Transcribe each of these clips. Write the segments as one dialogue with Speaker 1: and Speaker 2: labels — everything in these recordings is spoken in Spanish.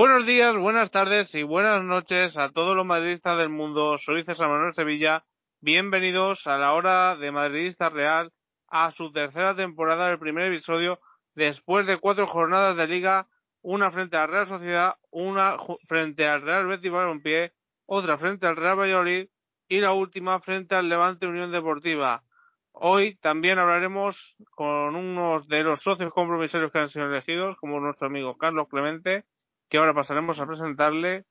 Speaker 1: Buenos días, buenas tardes y buenas noches a todos los madridistas del mundo. Soy César Manuel Sevilla. Bienvenidos a la hora de Madridista Real a su tercera temporada del primer episodio después de cuatro jornadas de liga, una frente a Real Sociedad, una frente al Real Betis Balompié, otra frente al Real Valladolid y la última frente al Levante Unión Deportiva. Hoy también hablaremos con unos de los socios compromisarios que han sido elegidos, como nuestro amigo Carlos Clemente, que ahora pasaremos a presentarle.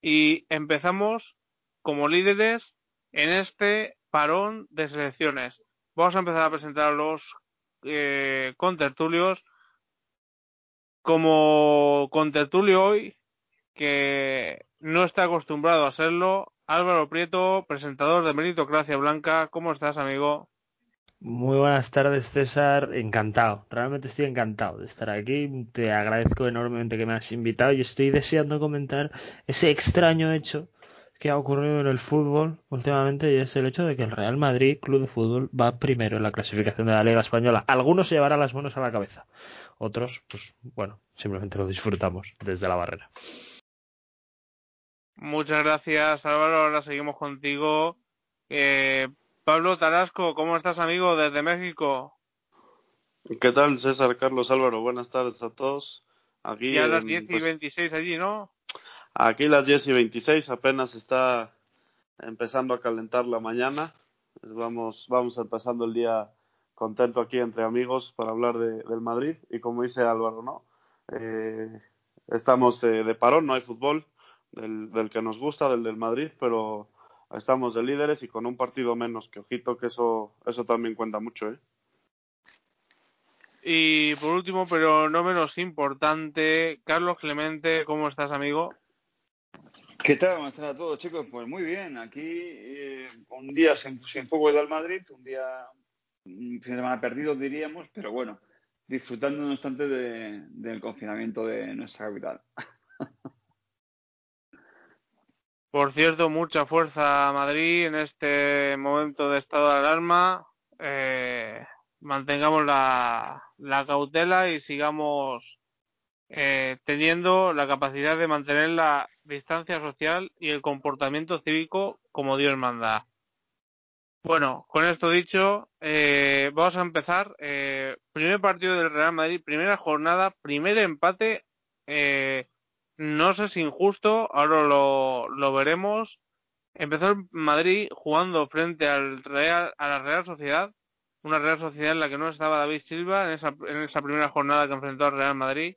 Speaker 1: Y empezamos como líderes en este parón de selecciones. Vamos a empezar a presentar a los eh, contertulios. Como contertulio hoy, que no está acostumbrado a serlo, Álvaro Prieto, presentador de Meritocracia Blanca. ¿Cómo estás, amigo?
Speaker 2: Muy buenas tardes, César. Encantado. Realmente estoy encantado de estar aquí. Te agradezco enormemente que me has invitado y estoy deseando comentar ese extraño hecho que ha ocurrido en el fútbol últimamente y es el hecho de que el Real Madrid, Club de Fútbol, va primero en la clasificación de la Liga Española. Algunos se llevarán las manos a la cabeza. Otros, pues bueno, simplemente lo disfrutamos desde la barrera.
Speaker 1: Muchas gracias, Álvaro. Ahora seguimos contigo. Eh, Pablo Tarasco, ¿cómo estás, amigo, desde México?
Speaker 3: ¿Qué tal, César Carlos Álvaro? Buenas tardes a todos.
Speaker 1: Aquí a las 10 y 26 pues, allí, ¿no?
Speaker 3: Aquí las 10 y 26, apenas está empezando a calentar la mañana. Vamos, vamos empezando el día contento aquí entre amigos para hablar de, del Madrid. Y como dice Álvaro, ¿no? Eh, estamos eh, de parón, no hay fútbol del, del que nos gusta, del del Madrid, pero estamos de líderes y con un partido menos, que ojito que eso, eso también cuenta mucho, ¿eh?
Speaker 1: Y por último, pero no menos importante, Carlos Clemente, ¿cómo estás, amigo?
Speaker 4: ¿Qué tal? Buenas tardes a todos, chicos. Pues muy bien, aquí eh, un día sin, sin fútbol del Madrid, un día, un fin de semana perdido, diríamos, pero bueno, disfrutando no obstante de, del confinamiento de nuestra capital.
Speaker 1: Por cierto, mucha fuerza a Madrid en este momento de estado de alarma. Eh, mantengamos la, la, cautela y sigamos eh, teniendo la capacidad de mantener la distancia social y el comportamiento cívico como Dios manda. Bueno, con esto dicho, eh, vamos a empezar. Eh, primer partido del Real Madrid, primera jornada, primer empate. Eh, no sé si injusto, ahora lo, lo veremos. Empezó el Madrid jugando frente al Real, a la Real Sociedad, una Real Sociedad en la que no estaba David Silva en esa, en esa primera jornada que enfrentó al Real Madrid,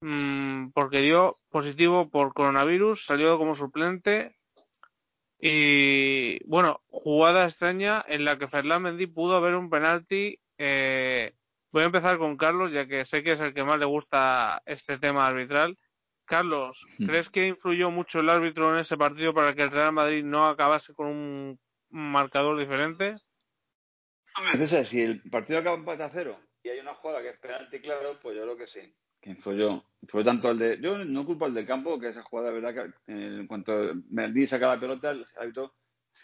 Speaker 1: mmm, porque dio positivo por coronavirus, salió como suplente. Y bueno, jugada extraña en la que Ferland Mendy pudo haber un penalti. Eh, voy a empezar con Carlos, ya que sé que es el que más le gusta este tema arbitral. Carlos, hmm. ¿crees que influyó mucho el árbitro en ese partido para que el Real Madrid no acabase con un marcador diferente?
Speaker 4: César, si el partido acaba empate a cero y hay una jugada que es penalti claro, pues yo creo que sí, que influyó. Fue tanto el de. Yo no culpo al del campo, que esa jugada, de verdad, que en cuanto Mendy saca la pelota, el árbitro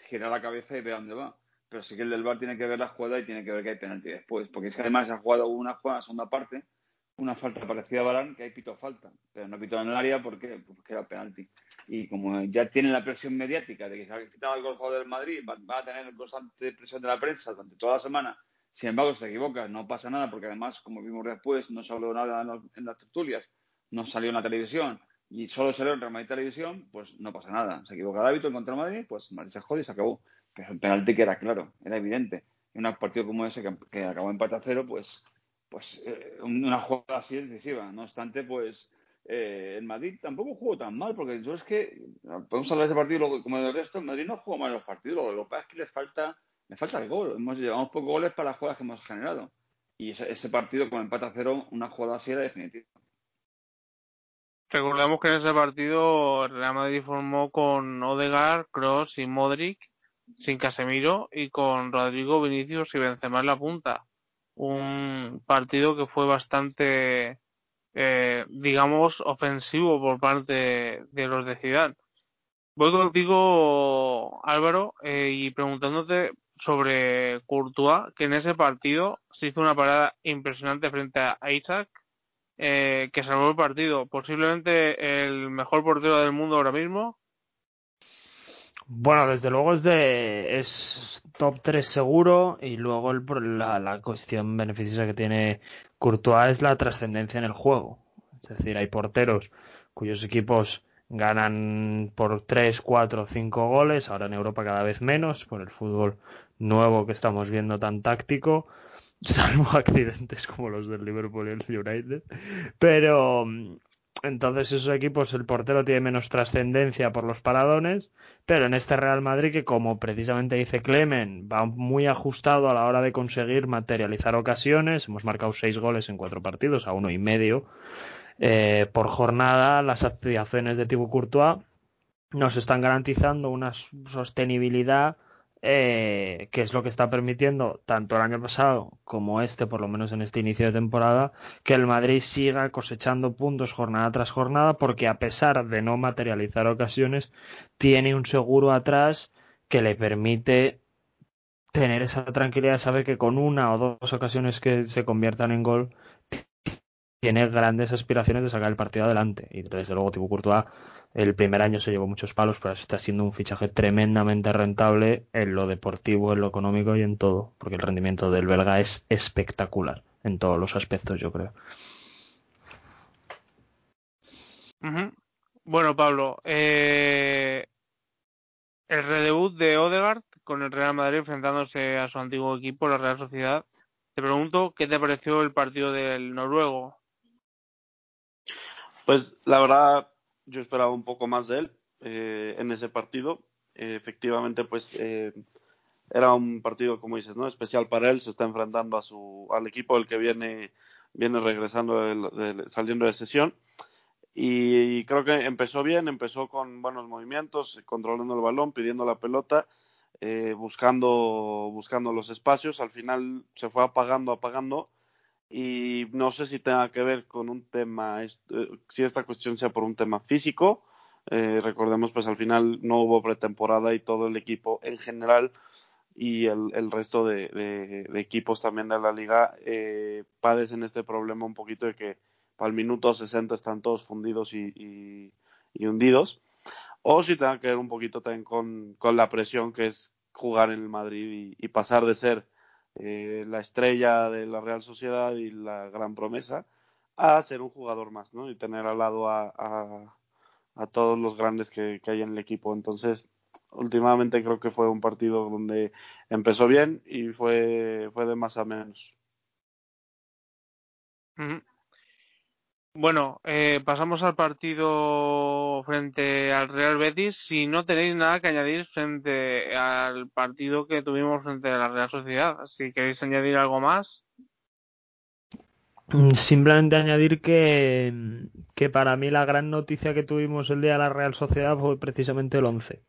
Speaker 4: gira la cabeza y ve a dónde va. Pero sí que el del bar tiene que ver la jugada y tiene que ver que hay penalti después. Porque es que además esa jugada hubo una jugada en la segunda parte una falta parecida a Barán, que hay pito falta, pero no pito en el área porque, porque era penalti. Y como ya tienen la presión mediática de que se ha quitado el gol del Madrid, va, va, a tener constante presión de la prensa durante toda la semana. Sin embargo, se equivoca, no pasa nada, porque además, como vimos después, no se habló nada en, las tertulias, no salió en la televisión y solo salió en Real Televisión, pues no pasa nada. Se equivoca el hábito contra Madrid, pues Madrid se jode y se acabó. Pero el penalti que era claro, era evidente. En un partido como ese que, que acabó empate a cero, pues pues eh, una jugada así decisiva. No obstante, pues eh, el Madrid tampoco jugó tan mal, porque yo es que, podemos hablar de ese partido como del resto, el Madrid no jugó mal los partidos, lo que pasa es que le falta, le falta el gol. Hemos llevado pocos goles para las jugadas que hemos generado. Y ese, partido con empate a cero, una jugada así era definitiva.
Speaker 1: Recordemos que en ese partido Real Madrid formó con Odegaard, Cross y Modric, sin Casemiro, y con Rodrigo, Vinicius y Benzema en la punta un partido que fue bastante, eh, digamos, ofensivo por parte de los de Ciudad. Voy contigo, Álvaro, eh, y preguntándote sobre Courtois, que en ese partido se hizo una parada impresionante frente a Isaac eh, que salvó el partido. Posiblemente el mejor portero del mundo ahora mismo.
Speaker 2: Bueno, desde luego es de es top 3 seguro y luego el, la, la cuestión beneficiosa que tiene Courtois es la trascendencia en el juego. Es decir, hay porteros cuyos equipos ganan por 3, 4, 5 goles, ahora en Europa cada vez menos, por el fútbol nuevo que estamos viendo tan táctico, salvo accidentes como los del Liverpool y el United. Pero entonces esos equipos el portero tiene menos trascendencia por los paradones, pero en este Real Madrid que como precisamente dice Clemen, va muy ajustado a la hora de conseguir materializar ocasiones, hemos marcado seis goles en cuatro partidos, a uno y medio eh, por jornada, las acciones de Thibaut Courtois nos están garantizando una sostenibilidad eh, que es lo que está permitiendo tanto el año pasado como este, por lo menos en este inicio de temporada, que el Madrid siga cosechando puntos jornada tras jornada, porque a pesar de no materializar ocasiones, tiene un seguro atrás que le permite tener esa tranquilidad de saber que con una o dos ocasiones que se conviertan en gol, tiene grandes aspiraciones de sacar el partido adelante. Y desde luego, Thibaut Courtois el primer año se llevó muchos palos, pero está siendo un fichaje tremendamente rentable en lo deportivo, en lo económico y en todo, porque el rendimiento del belga es espectacular en todos los aspectos, yo creo.
Speaker 1: Bueno, Pablo, eh, el redebut de Odegaard con el Real Madrid enfrentándose a su antiguo equipo, la Real Sociedad. Te pregunto, ¿qué te pareció el partido del noruego?
Speaker 3: Pues la verdad, yo esperaba un poco más de él eh, en ese partido. Eh, efectivamente, pues eh, era un partido, como dices, no especial para él. Se está enfrentando a su al equipo del que viene viene regresando saliendo de sesión y, creo que empezó bien, empezó con buenos movimientos, controlando el balón, pidiendo la pelota, buscando buscando los espacios. Al final se fue apagando, apagando y no sé si tenga que ver con un tema, eh, si esta cuestión sea por un tema físico. Eh, recordemos, pues al final no hubo pretemporada y todo el equipo en general y el, resto de, equipos también de la liga eh, padecen este problema un poquito de que el minuto 60 están todos fundidos y, hundidos. O si tenga que ver un poquito también con, la presión que es jugar en el Madrid y pasar de ser eh, la estrella de la Real Sociedad y la gran promesa, a ser un jugador más, ¿no? Y tener al lado a, a, todos los grandes que, hay en el equipo. Entonces, últimamente creo que fue un partido donde empezó bien y fue, fue de más a menos.
Speaker 1: Bueno, eh, pasamos al partido frente al Real Betis. Si no tenéis nada que añadir frente al partido que tuvimos frente a la Real Sociedad, si queréis añadir algo más.
Speaker 2: Mm, simplemente añadir que, para mí la gran noticia que tuvimos el día de la Real Sociedad fue precisamente el 11.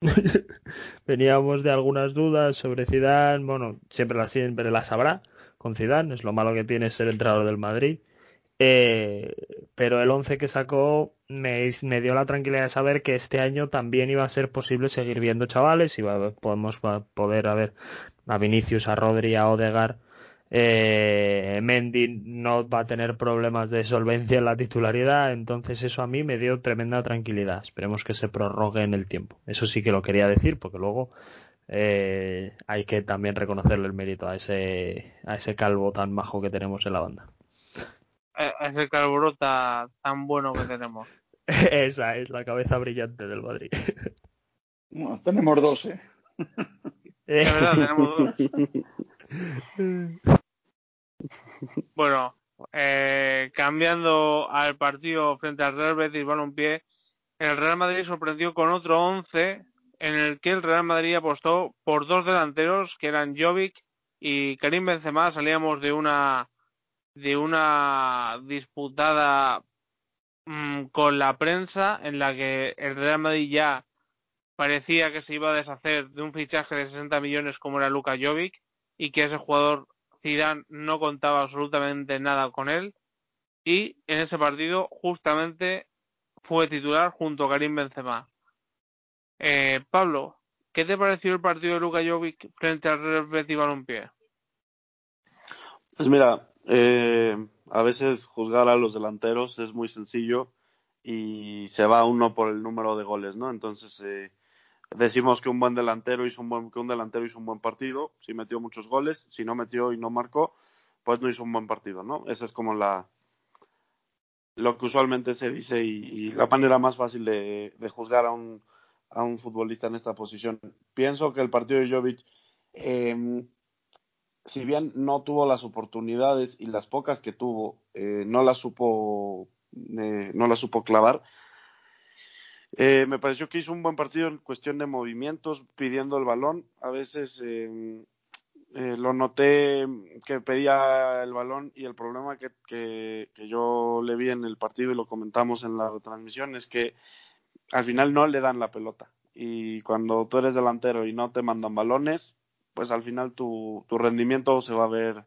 Speaker 2: Veníamos de algunas dudas sobre Zidane, bueno, siempre las, siempre las habrá con Zidane, es lo malo que tiene ser entrenador del Madrid eh, pero el 11 que sacó me, dio la tranquilidad de saber que este año también iba a ser posible seguir viendo chavales, y podemos poder ver a Vinicius, a Rodri, a Odegar. Eh, Mendy no va a tener problemas de solvencia en la titularidad, entonces eso a mí me dio tremenda tranquilidad. Esperemos que se prorrogue en el tiempo. Eso sí que lo quería decir, porque luego eh, hay que también reconocerle el mérito a ese, a ese calvo tan majo que tenemos en la banda.
Speaker 1: Eh, ese carburota tan bueno que tenemos.
Speaker 2: Esa es la cabeza brillante del Madrid.
Speaker 4: Bueno, tenemos dos, ¿eh?
Speaker 1: Es verdad, tenemos dos. Bueno, eh, cambiando al partido frente al Real Betis Balompié, el Real Madrid sorprendió con otro 11 en el que el Real Madrid apostó por dos delanteros que eran Jovic y Karim Benzema. Salíamos de una de una disputada mm, con la prensa en la que el Real Madrid ya parecía que se iba a deshacer de un fichaje de 60 millones como era Luka Jovic y que ese jugador Zidane no contaba absolutamente nada con él y en ese partido justamente fue titular junto a Karim Benzema. Eh, Pablo, ¿qué te pareció el partido de Luka Jovic frente al Real Betis Balompié?
Speaker 3: Pues mira, eh, a veces juzgar a los delanteros es muy sencillo y se va uno por el número de goles, ¿no? Entonces eh, decimos que un buen delantero hizo un buen que un delantero hizo un buen partido, si metió muchos goles, si no metió y no marcó, pues no hizo un buen partido, ¿no? Esa es como la lo que usualmente se dice y, la manera más fácil de, juzgar a un, a un futbolista en esta posición. Pienso que el partido de Jovic, eh, si bien no tuvo las oportunidades y las pocas que tuvo, eh, no las supo, eh, no las supo clavar. Eh, me pareció que hizo un buen partido en cuestión de movimientos, pidiendo el balón. A veces eh, eh, lo noté que pedía el balón y el problema que, que, yo le vi en el partido y lo comentamos en la retransmisión es que al final no le dan la pelota y cuando tú eres delantero y no te mandan balones pues al final tu, rendimiento se va a ver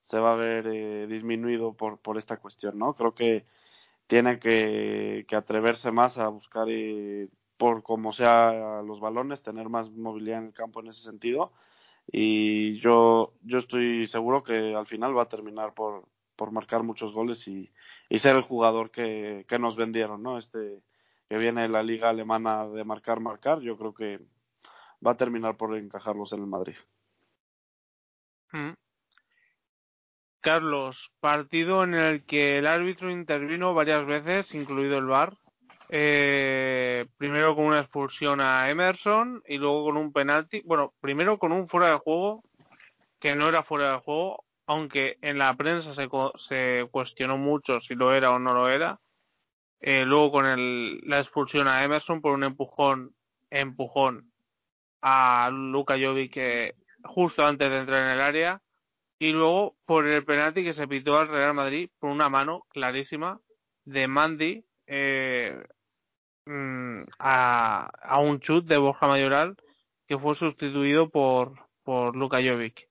Speaker 3: se va a ver eh, disminuido por, esta cuestión no creo que tiene que, que atreverse más a buscar eh, por como sea los balones tener más movilidad en el campo en ese sentido. Y yo, yo estoy seguro que al final va a terminar por, por marcar muchos goles y, y ser el jugador que, que, nos vendieron, ¿no? Este que viene de la liga alemana de marcar, marcar, yo creo que va a terminar por encajarlos en el Madrid.
Speaker 1: Mm. Carlos, partido en el que el árbitro intervino varias veces, incluido el VAR, eh, primero con una expulsión a Emerson y luego con un penalti. Bueno, primero con un fuera de juego que no era fuera de juego, aunque en la prensa se, se cuestionó mucho si lo era o no lo era. Eh, luego con el, la expulsión a Emerson por un empujón, empujón a Luka Jovic justo antes de entrar en el área y luego por el penalti que se pitó al Real Madrid por una mano clarísima de Mandy eh, Mm, a, a, un chut de Borja Mayoral que fue sustituido por, por Luka Jovic.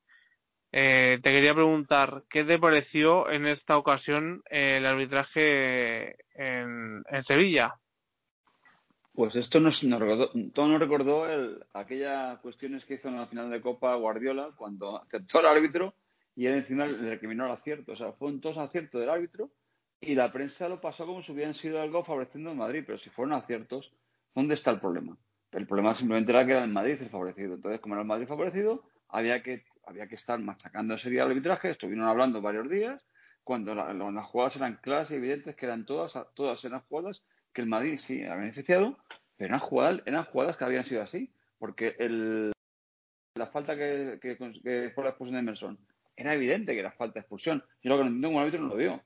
Speaker 1: Eh, te quería preguntar, ¿qué te pareció en esta ocasión el arbitraje en, en Sevilla?
Speaker 4: Pues esto nos, recordó, todo nos recordó el, aquellas cuestiones que hizo en la final de Copa Guardiola cuando aceptó el árbitro y él encima le recriminó el acierto. O sea, fue un tos acierto del árbitro y la prensa lo pasó como si hubieran sido algo favoreciendo al Madrid, pero si fueron aciertos, ¿dónde está el problema? El problema simplemente era que era el Madrid el favorecido. Entonces, como era el Madrid favorecido, había que, había que estar machacando ese día el arbitraje. Estuvieron hablando varios días, cuando las jugadas eran claras y evidentes, que eran todas, todas eran jugadas que el Madrid sí había beneficiado, pero eran jugadas, eran jugadas que habían sido así, porque el, la falta que, que, que fue la expulsión de Emerson era evidente que era falta de expulsión. Yo lo que no entiendo como árbitro no lo vio.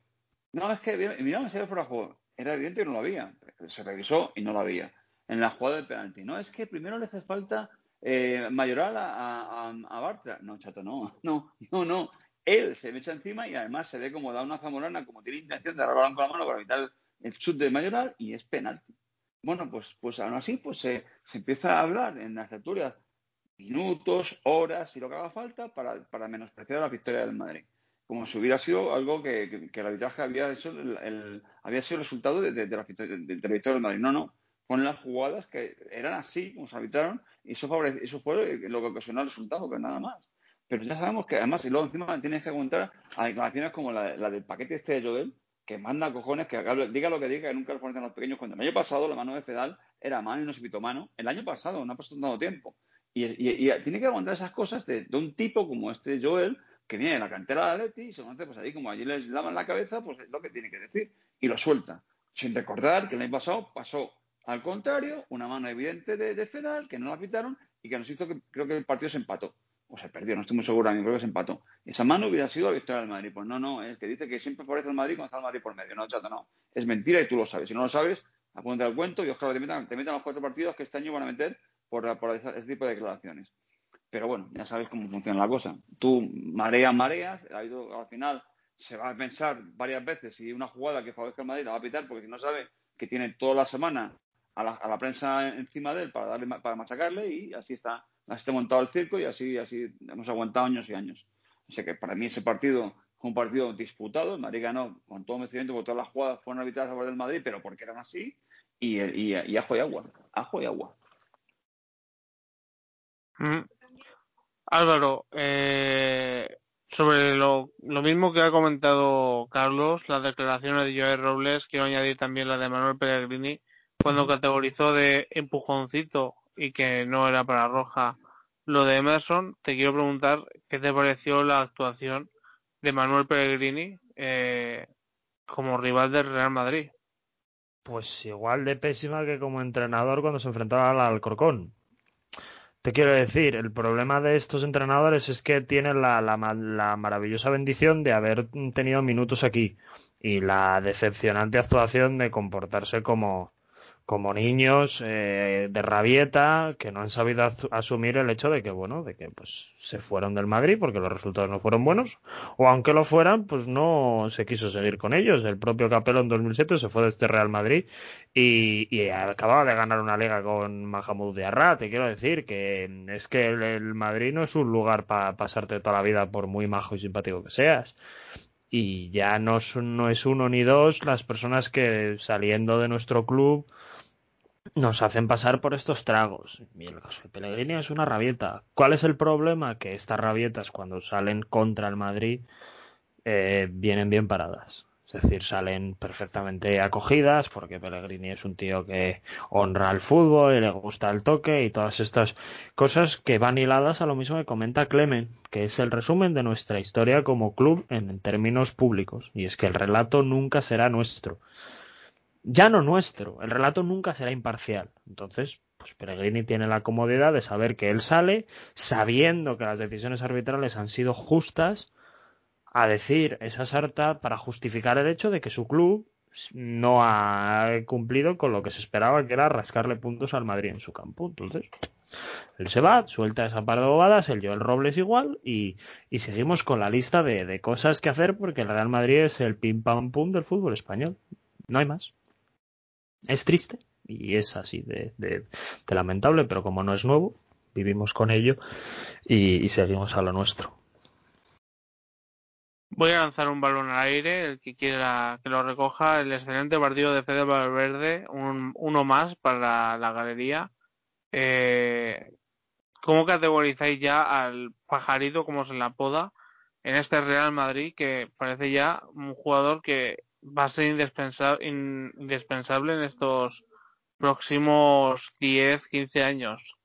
Speaker 4: No, es que mira, si era fuera de juego. Era evidente que no lo había. Se revisó y no lo había. En la jugada del penalti. No, es que primero le hace falta eh, mayoral a, Bartra. No, chato, no. No, no, no. Él se me echa encima y además se ve como da una zamorana, como tiene intención de agarrar con la mano para evitar el, chute de mayoral y es penalti. Bueno, pues, pues aún así pues se, empieza a hablar en las lecturas minutos, horas y lo que haga falta para, menospreciar la victoria del Madrid como si hubiera sido algo que, el arbitraje había hecho el, había sido el resultado de, de, la, del del Madrid. No, no. Fueron las jugadas que eran así, como se arbitraron, y eso, favorece, eso fue lo que ocasionó el resultado, pero nada más. Pero ya sabemos que además, y luego encima tienes que aguantar a declaraciones como la, la del paquete este de Joel, que manda cojones, que diga lo que diga, que nunca lo ponen los pequeños. Cuando el año pasado la mano de Fedal era mano y no se pitó mano, el año pasado no ha pasado tanto tiempo. Y, tiene que aguantar esas cosas de, un tipo como este Joel, que viene de la cantera de Atleti y se conoce, pues ahí como allí les lavan la cabeza, pues es lo que tiene que decir. Y lo suelta. Sin recordar que el año pasado pasó al contrario, una mano evidente de, de Fedal, que no la quitaron y que nos hizo que creo que el partido se empató. O se perdió, no estoy muy seguro, creo que se empató. Esa mano hubiera sido la victoria del Madrid. Pues no, no, es que dice que siempre favorece el Madrid cuando está el Madrid por medio. No, chato, no. Es mentira y tú lo sabes. Si no lo sabes, apúntate al cuento y ojalá te metan, te metan los cuatro partidos que este año van a meter por, por ese tipo de declaraciones. Pero bueno, ya sabes cómo funciona la cosa. Tú mareas, mareas, al final se va a pensar varias veces si una jugada que favorezca al Madrid la va a pitar porque si no sabe que tiene toda la semana a la, a la, prensa encima de él para darle para machacarle y así está, así está montado el circo y así, así hemos aguantado años y años. O sea que para mí ese partido fue un partido disputado, el Madrid ganó con todo merecimiento porque todas las jugadas fueron arbitradas a favor del Madrid, pero porque eran así, y, y, y ajo y agua, ajo y agua.
Speaker 1: Mm. Álvaro, eh, Sobre lo, lo mismo que ha comentado Carlos, las declaraciones de Joel Robles, quiero añadir también la de Manuel Pellegrini, cuando categorizó de empujoncito y que no era para roja lo de Emerson, te quiero preguntar qué te pareció la actuación de Manuel Pellegrini eh, como rival del Real Madrid.
Speaker 2: Pues igual de pésima que como entrenador cuando se enfrentaba al Alcorcón. Te quiero decir, el problema de estos entrenadores es que tienen la, la, la, maravillosa bendición de haber tenido minutos aquí y la decepcionante actuación de comportarse como, como niños eh, de rabieta que no han sabido asumir el hecho de que bueno de que pues se fueron del Madrid porque los resultados no fueron buenos o aunque lo fueran pues no se quiso seguir con ellos. El propio Capello en 2007 se fue de este Real Madrid y, acababa de ganar una liga con Mahamud Diarra. Te quiero decir que es que el, Madrid no es un lugar para pasarte toda la vida por muy majo y simpático que seas. Y ya no, no es uno ni dos las personas que saliendo de nuestro club nos hacen pasar por estos tragos. Y el caso de Pellegrini es una rabieta. ¿Cuál es el problema? Que estas rabietas cuando salen contra el Madrid eh, vienen bien paradas. Es decir, salen perfectamente acogidas porque Pellegrini es un tío que honra el fútbol y le gusta el toque y todas estas cosas que van hiladas a lo mismo que comenta Clemen, que es el resumen de nuestra historia como club en términos públicos. Y es que el relato nunca será nuestro ya no nuestro. El relato nunca será imparcial. Entonces, pues Peregrini tiene la comodidad de saber que él sale sabiendo que las decisiones arbitrales han sido justas a decir esa sarta para justificar el hecho de que su club no ha cumplido con lo que se esperaba que era rascarle puntos al Madrid en su campo. Entonces, él se va, suelta esa par de bobadas, el Joel Robles igual, y, y seguimos con la lista de, de, cosas que hacer porque el Real Madrid es el pim pam pum del fútbol español. No hay más. Es triste y es así de, de, lamentable, pero como no es nuevo, vivimos con ello y, y, seguimos a lo nuestro.
Speaker 1: Voy a lanzar un balón al aire, el que quiera que lo recoja, el excelente partido de Fede Valverde, un, uno más para la galería. Eh, ¿Cómo categorizáis ya al pajarito, como se la apoda, en este Real Madrid, que parece ya un jugador que va a ser indispensable, indispensable en estos próximos 10, 15 años?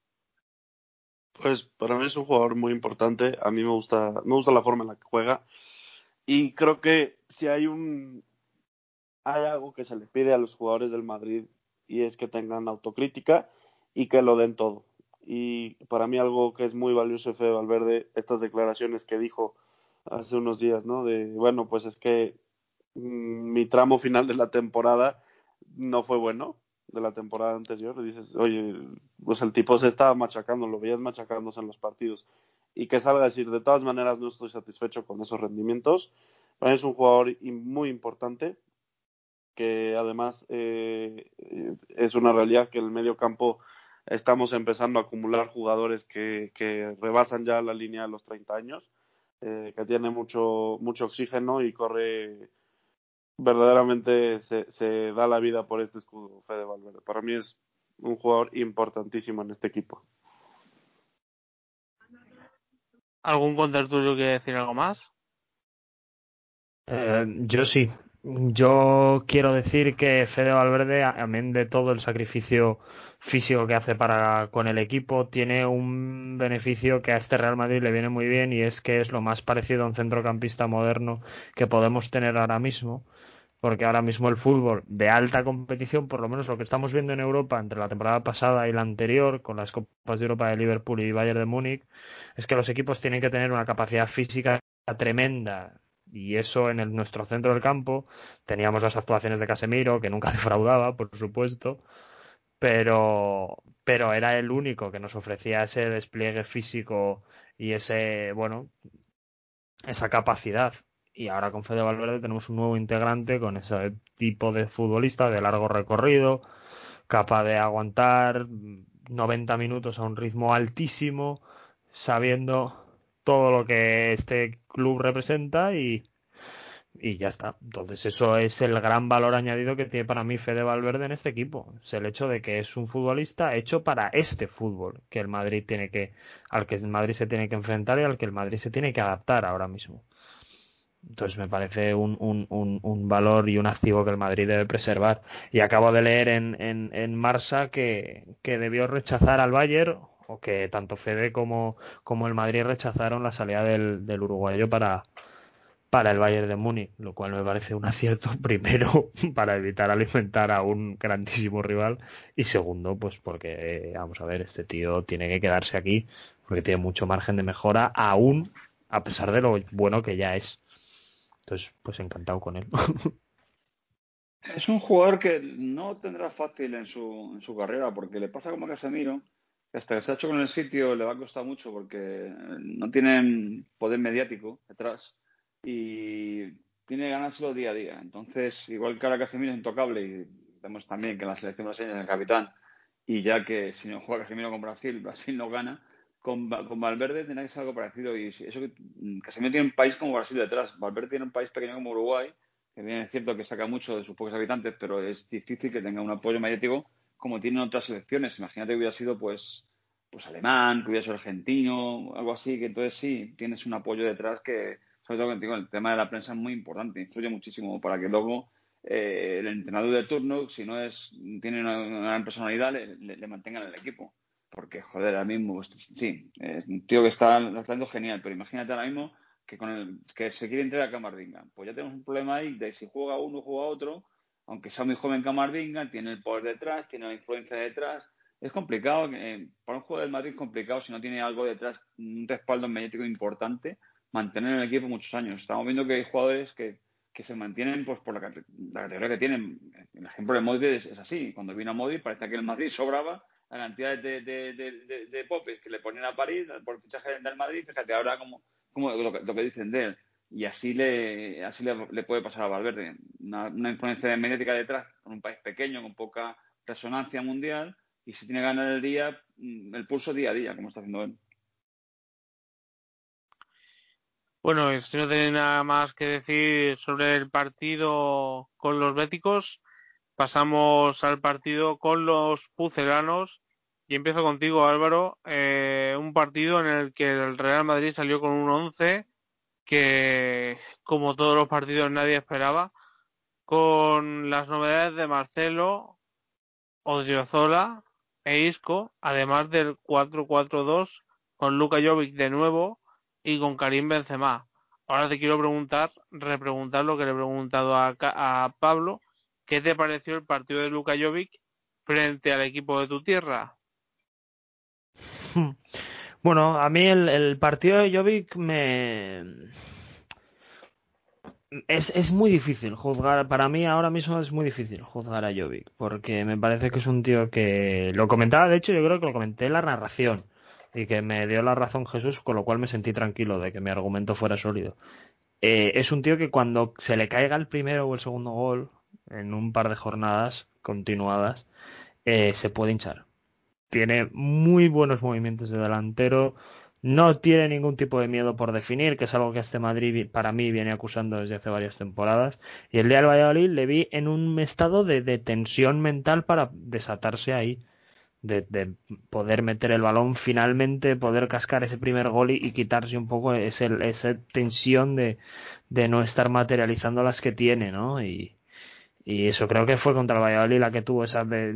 Speaker 3: Pues para mí es un jugador muy importante. A mí me gusta, me gusta la forma en la que juega. Y creo que si hay un hay algo que se le pide a los jugadores del Madrid y es que tengan autocrítica y que lo den todo. Y para mí algo que es muy valioso Fede Valverde, estas declaraciones que dijo hace unos días, ¿no? De, bueno, pues es que mi tramo final de la temporada no fue bueno, de la temporada anterior. Dices, oye, pues el tipo se estaba machacando, lo veías machacándose en los partidos. Y que salga a decir, de todas maneras no estoy satisfecho con esos rendimientos. Es un jugador muy importante, que además eh, es una realidad que en el medio campo estamos empezando a acumular jugadores que, que rebasan ya la línea de los 30 años, eh, que tiene mucho, mucho oxígeno y corre verdaderamente se, se da la vida por este escudo, Fede Valverde. Para mí es un jugador importantísimo en este equipo.
Speaker 1: ¿Algún contertulio quiere decir algo más?
Speaker 2: Eh, yo sí. Yo quiero decir que Fede Valverde, amén de todo el sacrificio físico que hace para con el equipo, tiene un beneficio que a este Real Madrid le viene muy bien y es que es lo más parecido a un centrocampista moderno que podemos tener ahora mismo porque ahora mismo el fútbol de alta competición, por lo menos lo que estamos viendo en Europa entre la temporada pasada y la anterior, con las Copas de Europa de Liverpool y Bayern de Múnich, es que los equipos tienen que tener una capacidad física tremenda. Y eso en el, nuestro centro del campo teníamos las actuaciones de Casemiro, que nunca defraudaba, por supuesto, pero, pero era el único que nos ofrecía ese despliegue físico y ese, bueno, esa capacidad. Y ahora con Fede Valverde tenemos un nuevo integrante con ese tipo de futbolista de largo recorrido, capaz de aguantar 90 minutos a un ritmo altísimo, sabiendo todo lo que este club representa y, y ya está. Entonces eso es el gran valor añadido que tiene para mí Fede Valverde en este equipo. Es el hecho de que es un futbolista hecho para este fútbol que el Madrid tiene que, al que el Madrid se tiene que enfrentar y al que el Madrid se tiene que adaptar ahora mismo. Entonces me parece un, un, un, un valor y un activo que el Madrid debe preservar. Y acabo de leer en, en, en Marsa que, que debió rechazar al Bayern o que tanto Fede como, como el Madrid rechazaron la salida del, del uruguayo para, para el Bayern de Múnich, lo cual me parece un acierto primero para evitar alimentar a un grandísimo rival y segundo pues porque vamos a ver este tío tiene que quedarse aquí porque tiene mucho margen de mejora aún a pesar de lo bueno que ya es. Entonces pues encantado con él.
Speaker 4: Es un jugador que no tendrá fácil en su, en su carrera porque le pasa como a Casemiro hasta que se ha hecho con el sitio le va a costar mucho porque no tienen poder mediático detrás y tiene que ganárselo día a día. Entonces, igual que ahora Casemiro es intocable y vemos también que en la selección brasileña es el capitán y ya que si no juega Casemiro con Brasil, Brasil no gana, con, con Valverde tendrá que ser algo parecido y eso que mm, Casemiro tiene un país como Brasil detrás, Valverde tiene un país pequeño como Uruguay, que bien es cierto que saca mucho de sus pocos habitantes, pero es difícil que tenga un apoyo mediático como tienen otras selecciones. Imagínate que hubiera sido pues pues alemán, que hubiera sido argentino, algo así, que entonces sí, tienes un apoyo detrás que, sobre todo contigo, el tema de la prensa es muy importante, influye muchísimo para que luego eh, el entrenador de turno, si no es tiene una, gran personalidad, le, mantengan en el equipo. Porque, joder, ahora mismo, pues, sí, es un tío que está, está genial, pero imagínate ahora mismo que con el que se quiere entregar a Camardinga. Pues ya tenemos un problema ahí de si juega uno juega otro, aunque sea muy joven Camardinga, tiene el poder detrás, tiene la influencia detrás. Es complicado, eh, para un jugador del Madrid es complicado si no tiene algo detrás, un respaldo mediático importante mantener en el equipo muchos años. Estamos viendo que hay jugadores que, que se mantienen pues por la, categoría que tienen. El ejemplo de Modric es, así. Cuando vino a Modric parecía que el Madrid sobraba la cantidad de, de, de, popes que le ponían a París por fichaje del Madrid. Fíjate ahora como, como lo, lo, que, dicen de él. Y así le, así le, puede pasar a Valverde. Una, influencia mediática detrás, con un país pequeño, con poca resonancia mundial, y se tiene que ganar el día, mm, el pulso día a día, como está haciendo él.
Speaker 1: Bueno, si no tiene nada más que decir sobre el partido con los béticos, pasamos al partido con los pucelanos. Y empiezo contigo, Álvaro. Eh, un partido en el que el Real Madrid salió con un 11 que, como todos los partidos, nadie esperaba. Con las novedades de Marcelo, Odriozola e Isco, además del 4-4-2 con Luka Jovic de nuevo y con Karim Benzema. Ahora te quiero preguntar, repreguntar lo que le he preguntado a, a Pablo. ¿Qué te pareció el partido de Luka Jovic frente al equipo de tu tierra?
Speaker 2: Bueno, a mí el, partido de Jovic me... Es, es, muy difícil juzgar, para mí ahora mismo es muy difícil juzgar a Jovic, porque me parece que es un tío que, lo comentaba, de hecho yo creo que lo comenté en la narración, y que me dio la razón Jesús, con lo cual me sentí tranquilo de que mi argumento fuera sólido. Eh, es un tío que cuando se le caiga el primero o el segundo gol en un par de jornadas continuadas, eh, se puede hinchar. Tiene muy buenos movimientos de delantero, no tiene ningún tipo de miedo por definir, que es algo que este Madrid para mí viene acusando desde hace varias temporadas. Y el día del Valladolid le vi en un estado de, tensión mental para desatarse ahí de, de, poder meter el balón finalmente, poder cascar ese primer gol y, y quitarse un poco ese, esa tensión de, de, no estar materializando las que tiene, ¿no? Y, y eso creo que fue contra el Valladolid la que tuvo esa, de,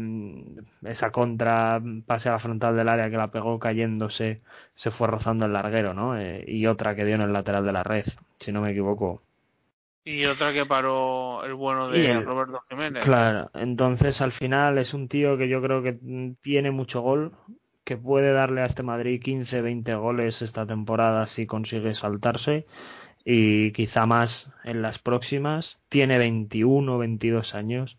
Speaker 2: esa contra pase a la frontal del área que la pegó cayéndose, se fue rozando el larguero, ¿no? Eh, y otra que dio en el lateral de la red, si no me equivoco.
Speaker 1: Y otra que paró el bueno de el, Roberto Jiménez.
Speaker 2: Claro, entonces al final es un tío que yo creo que tiene mucho gol, que puede darle a este Madrid 15, 20 goles esta temporada si consigue saltarse y quizá más en las próximas. Tiene 21, 22 años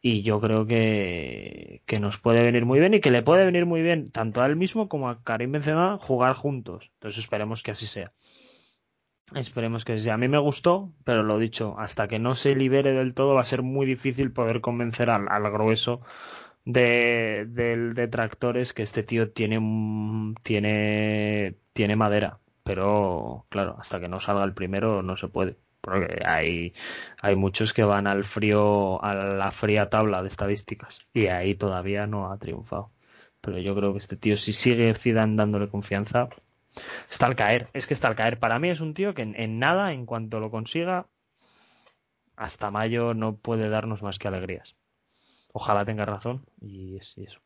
Speaker 2: y yo creo que, que nos puede venir muy bien y que le puede venir muy bien tanto a él mismo como a Karim Benzema jugar juntos. Entonces esperemos que así sea. Esperemos que sea. A mí me gustó, pero lo dicho, hasta que no se libere del todo va a ser muy difícil poder convencer al, al grueso de, de detractores que este tío tiene, tiene, tiene madera. Pero claro, hasta que no salga el primero no se puede. porque hay, hay muchos que van al frío, a la fría tabla de estadísticas y ahí todavía no ha triunfado. Pero yo creo que este tío, si sigue Zidane dándole confianza, está al caer. Es que está al caer. Para mí es un tío que en, nada, en cuanto lo consiga, hasta mayo no puede darnos más que alegrías. Ojalá tenga razón y, y eso.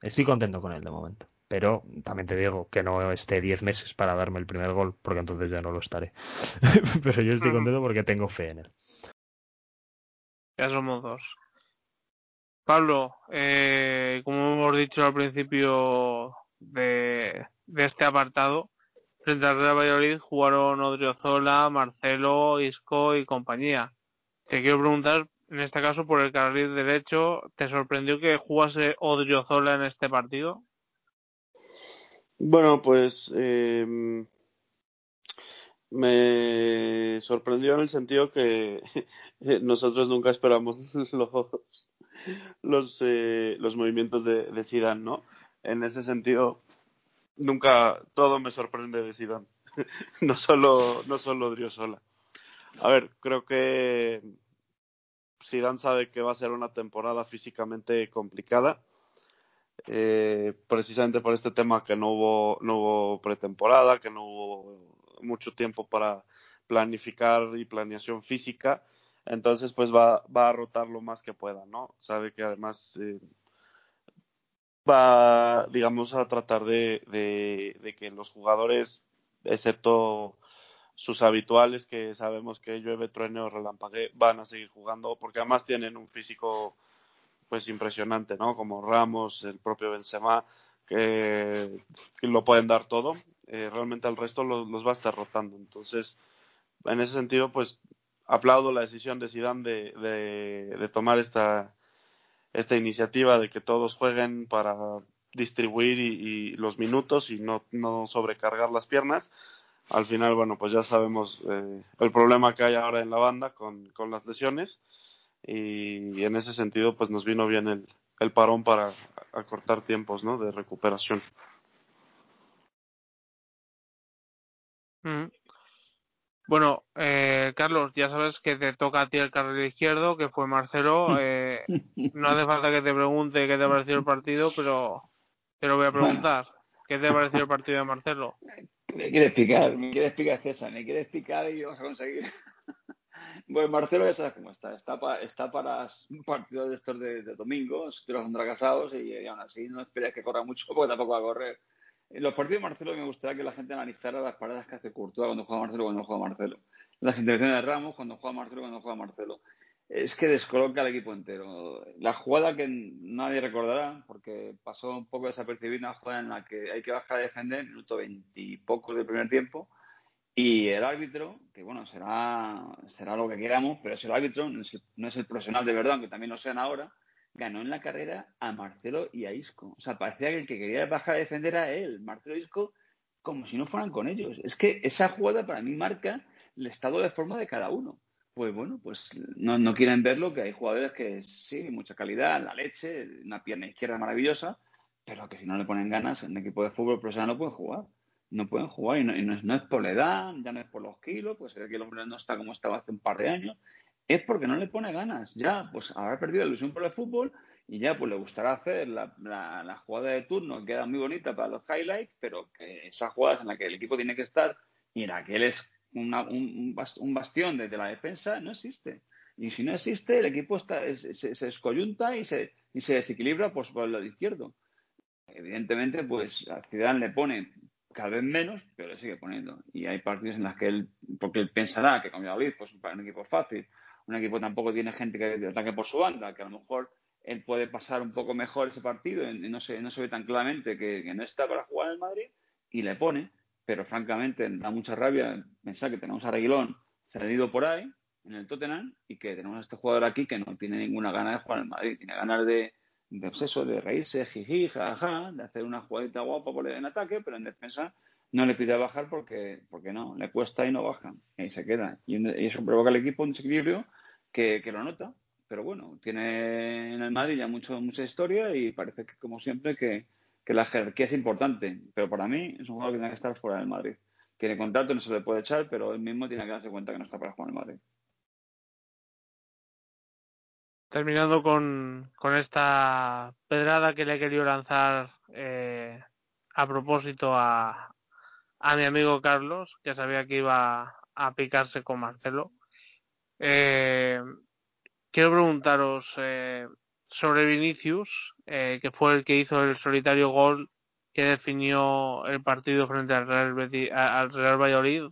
Speaker 2: Estoy contento con él de momento. Pero también te digo que no esté 10 meses para darme el primer gol, porque entonces ya no lo estaré. Pero yo estoy contento porque tengo fe en él.
Speaker 1: Ya somos dos. Pablo, eh, como hemos dicho al principio de, este apartado, frente al Real Valladolid jugaron Odriozola, Marcelo, Isco y compañía. Te quiero preguntar, en este caso, por el carril derecho, ¿te sorprendió que jugase Odriozola en este partido?
Speaker 3: Bueno, pues em, me sorprendió en el sentido que nosotros nunca esperamos los los, eh, los movimientos de, de Zidane, ¿no? En ese sentido, nunca todo me sorprende de Zidane, no solo no solo Driosola. A ver, creo que Zidane sabe que va a ser una temporada físicamente complicada eh, precisamente por este tema que no hubo, no hubo pretemporada, que no hubo mucho tiempo para planificar y planeación física. Entonces, pues va, va a rotar lo más que pueda, ¿no? Sabe que además eh, va, digamos, a tratar de, de, de, que los jugadores, excepto sus habituales, que sabemos que llueve, truene o relampague, van a seguir jugando, porque además tienen un físico pues impresionante, ¿no? Como Ramos, el propio Benzema, que, lo pueden dar todo. Eh, realmente al resto los, va a estar rotando. Entonces, en ese sentido, pues aplaudo la decisión de Zidane de, de, tomar esta, esta iniciativa de que todos jueguen para distribuir y, los minutos y no, no, sobrecargar las piernas. Al final, bueno, pues ya sabemos eh, el problema que hay ahora en la banda con, con las lesiones y, en ese sentido pues nos vino bien el, el parón para acortar tiempos ¿no? de recuperación.
Speaker 1: Mm. Bueno, eh, Carlos, ya sabes que te toca a ti el carril izquierdo, que fue Marcelo. Eh, no hace falta que te pregunte qué te ha parecido el partido, pero te lo voy a preguntar. ¿Qué te ha parecido el partido de Marcelo?
Speaker 4: Me quiere explicar, me quiere explicar César, me quiere explicar y vamos a conseguir. Bueno, Marcelo ya sabes cómo está. Está, está para un partido de estos de, de domingo, los casados y, aún así no esperes que corra mucho porque tampoco va a correr. En los partidos de Marcelo me gustaría que la gente analizara las paradas que hace Courtois cuando juega Marcelo cuando juega Marcelo. Las intervenciones de Ramos cuando juega Marcelo cuando juega Marcelo. Es que descoloca al equipo entero. La jugada que nadie recordará, porque pasó un poco desapercibida, una jugada en la que hay que bajar a defender, minuto veintipocos del primer tiempo, y el árbitro, que bueno, será, será lo que queramos, pero es el árbitro, no es el, profesional de verdad, aunque también lo sean ahora, ganó en la carrera a Marcelo y a Isco. O sea, parecía que el que quería bajar a defender era él, Marcelo Isco, como si no fueran con ellos. Es que esa jugada para mí marca el estado de forma de cada uno. Pues bueno, pues no, no quieren verlo, que hay jugadores que sí, mucha calidad, la leche, una pierna izquierda maravillosa, pero que si no le ponen ganas en equipo de fútbol profesional no pueden jugar no pueden jugar y no, es, por la edad, ya no es por los kilos, pues es que el hombre no está como estaba hace un par de años, es porque no le pone ganas. Ya, pues habrá perdido la ilusión por el fútbol y ya pues le gustará hacer la, la, jugada de turno que era muy bonita para los highlights, pero que esas jugadas en las que el equipo tiene que estar y en la que él es una, un, un, bastión desde la defensa, no existe. Y si no existe, el equipo está, se, se, descoyunta y se, y se desequilibra pues, por el lado izquierdo. Evidentemente, pues a Zidane le pone cada vez menos, pero le sigue poniendo. Y hay partidos en los que él, porque él pensará que con Valladolid pues para un equipo fácil, un equipo tampoco tiene gente que ataque por su banda, que a lo mejor él puede pasar un poco mejor ese partido y no se, no se ve tan claramente que, no está para jugar en el Madrid y le pone, pero francamente da mucha rabia pensar que tenemos a Reguilón salido por ahí en el Tottenham y que tenemos a este jugador aquí que no tiene ninguna gana de jugar en el Madrid, tiene ganas de, de pues de reírse, jiji, jaja, de hacer una jugadita guapa por en ataque, pero en defensa no le pide bajar porque, porque no, le cuesta y no baja, y se queda. Y, eso provoca al equipo un desequilibrio que, que, lo nota, pero bueno, tiene en el Madrid ya mucho, mucha historia y parece que, como siempre, que, que la jerarquía es importante, pero para mí es un jugador que tiene que estar fuera del Madrid. tiene contrato, no se le puede echar, pero él mismo tiene que darse cuenta que no está para jugar en Madrid.
Speaker 1: Terminando con, con esta pedrada que le he querido lanzar eh, a propósito a, a mi amigo Carlos, que sabía que iba a picarse con Marcelo. Eh, quiero preguntaros eh, sobre Vinicius, eh, que fue el que hizo el solitario gol que definió el partido frente al Real, al Real Valladolid.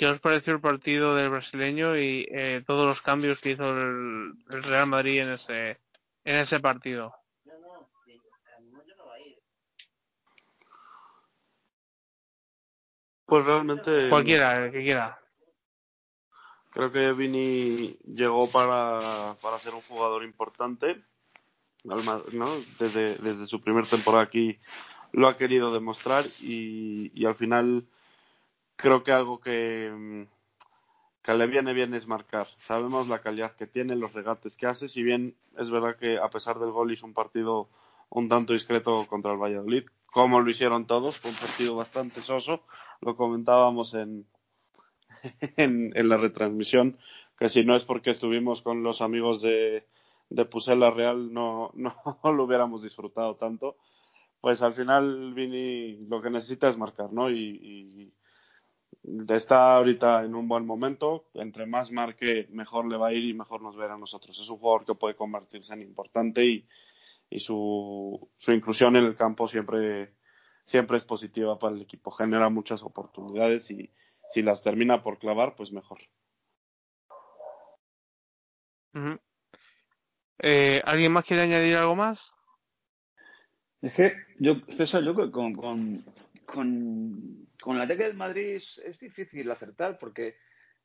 Speaker 1: ¿Qué os pareció el partido del brasileño y eh, todos los cambios que hizo el, el, Real Madrid en ese, en ese partido?
Speaker 3: Pues realmente.
Speaker 1: Cualquiera, el que quiera.
Speaker 3: Creo que Vini llegó para, para ser un jugador importante. ¿no? Desde, desde su primer temporada aquí lo ha querido demostrar y, y al final creo que algo que, que le viene bien es marcar. Sabemos la calidad que tiene, los regates que hace, si bien es verdad que a pesar del gol hizo un partido un tanto discreto contra el Valladolid, como lo hicieron todos, fue un partido bastante soso, lo comentábamos en, en, en la retransmisión, que si no es porque estuvimos con los amigos de, de Pusela Real no, no lo hubiéramos disfrutado tanto. Pues al final Vini lo que necesita es marcar, ¿no? Y, y está ahorita en un buen momento. Entre más marque, mejor le va a ir y mejor nos verá a nosotros. Es un jugador que puede convertirse en importante y, y su, su inclusión en el campo siempre, siempre es positiva para el equipo. Genera muchas oportunidades y si las termina por clavar, pues mejor.
Speaker 1: Uh -huh. Eh, ¿Alguien más quiere añadir algo más?
Speaker 4: Es que yo, César, yo con, con, con, con Teca del Madrid es, difícil acertar porque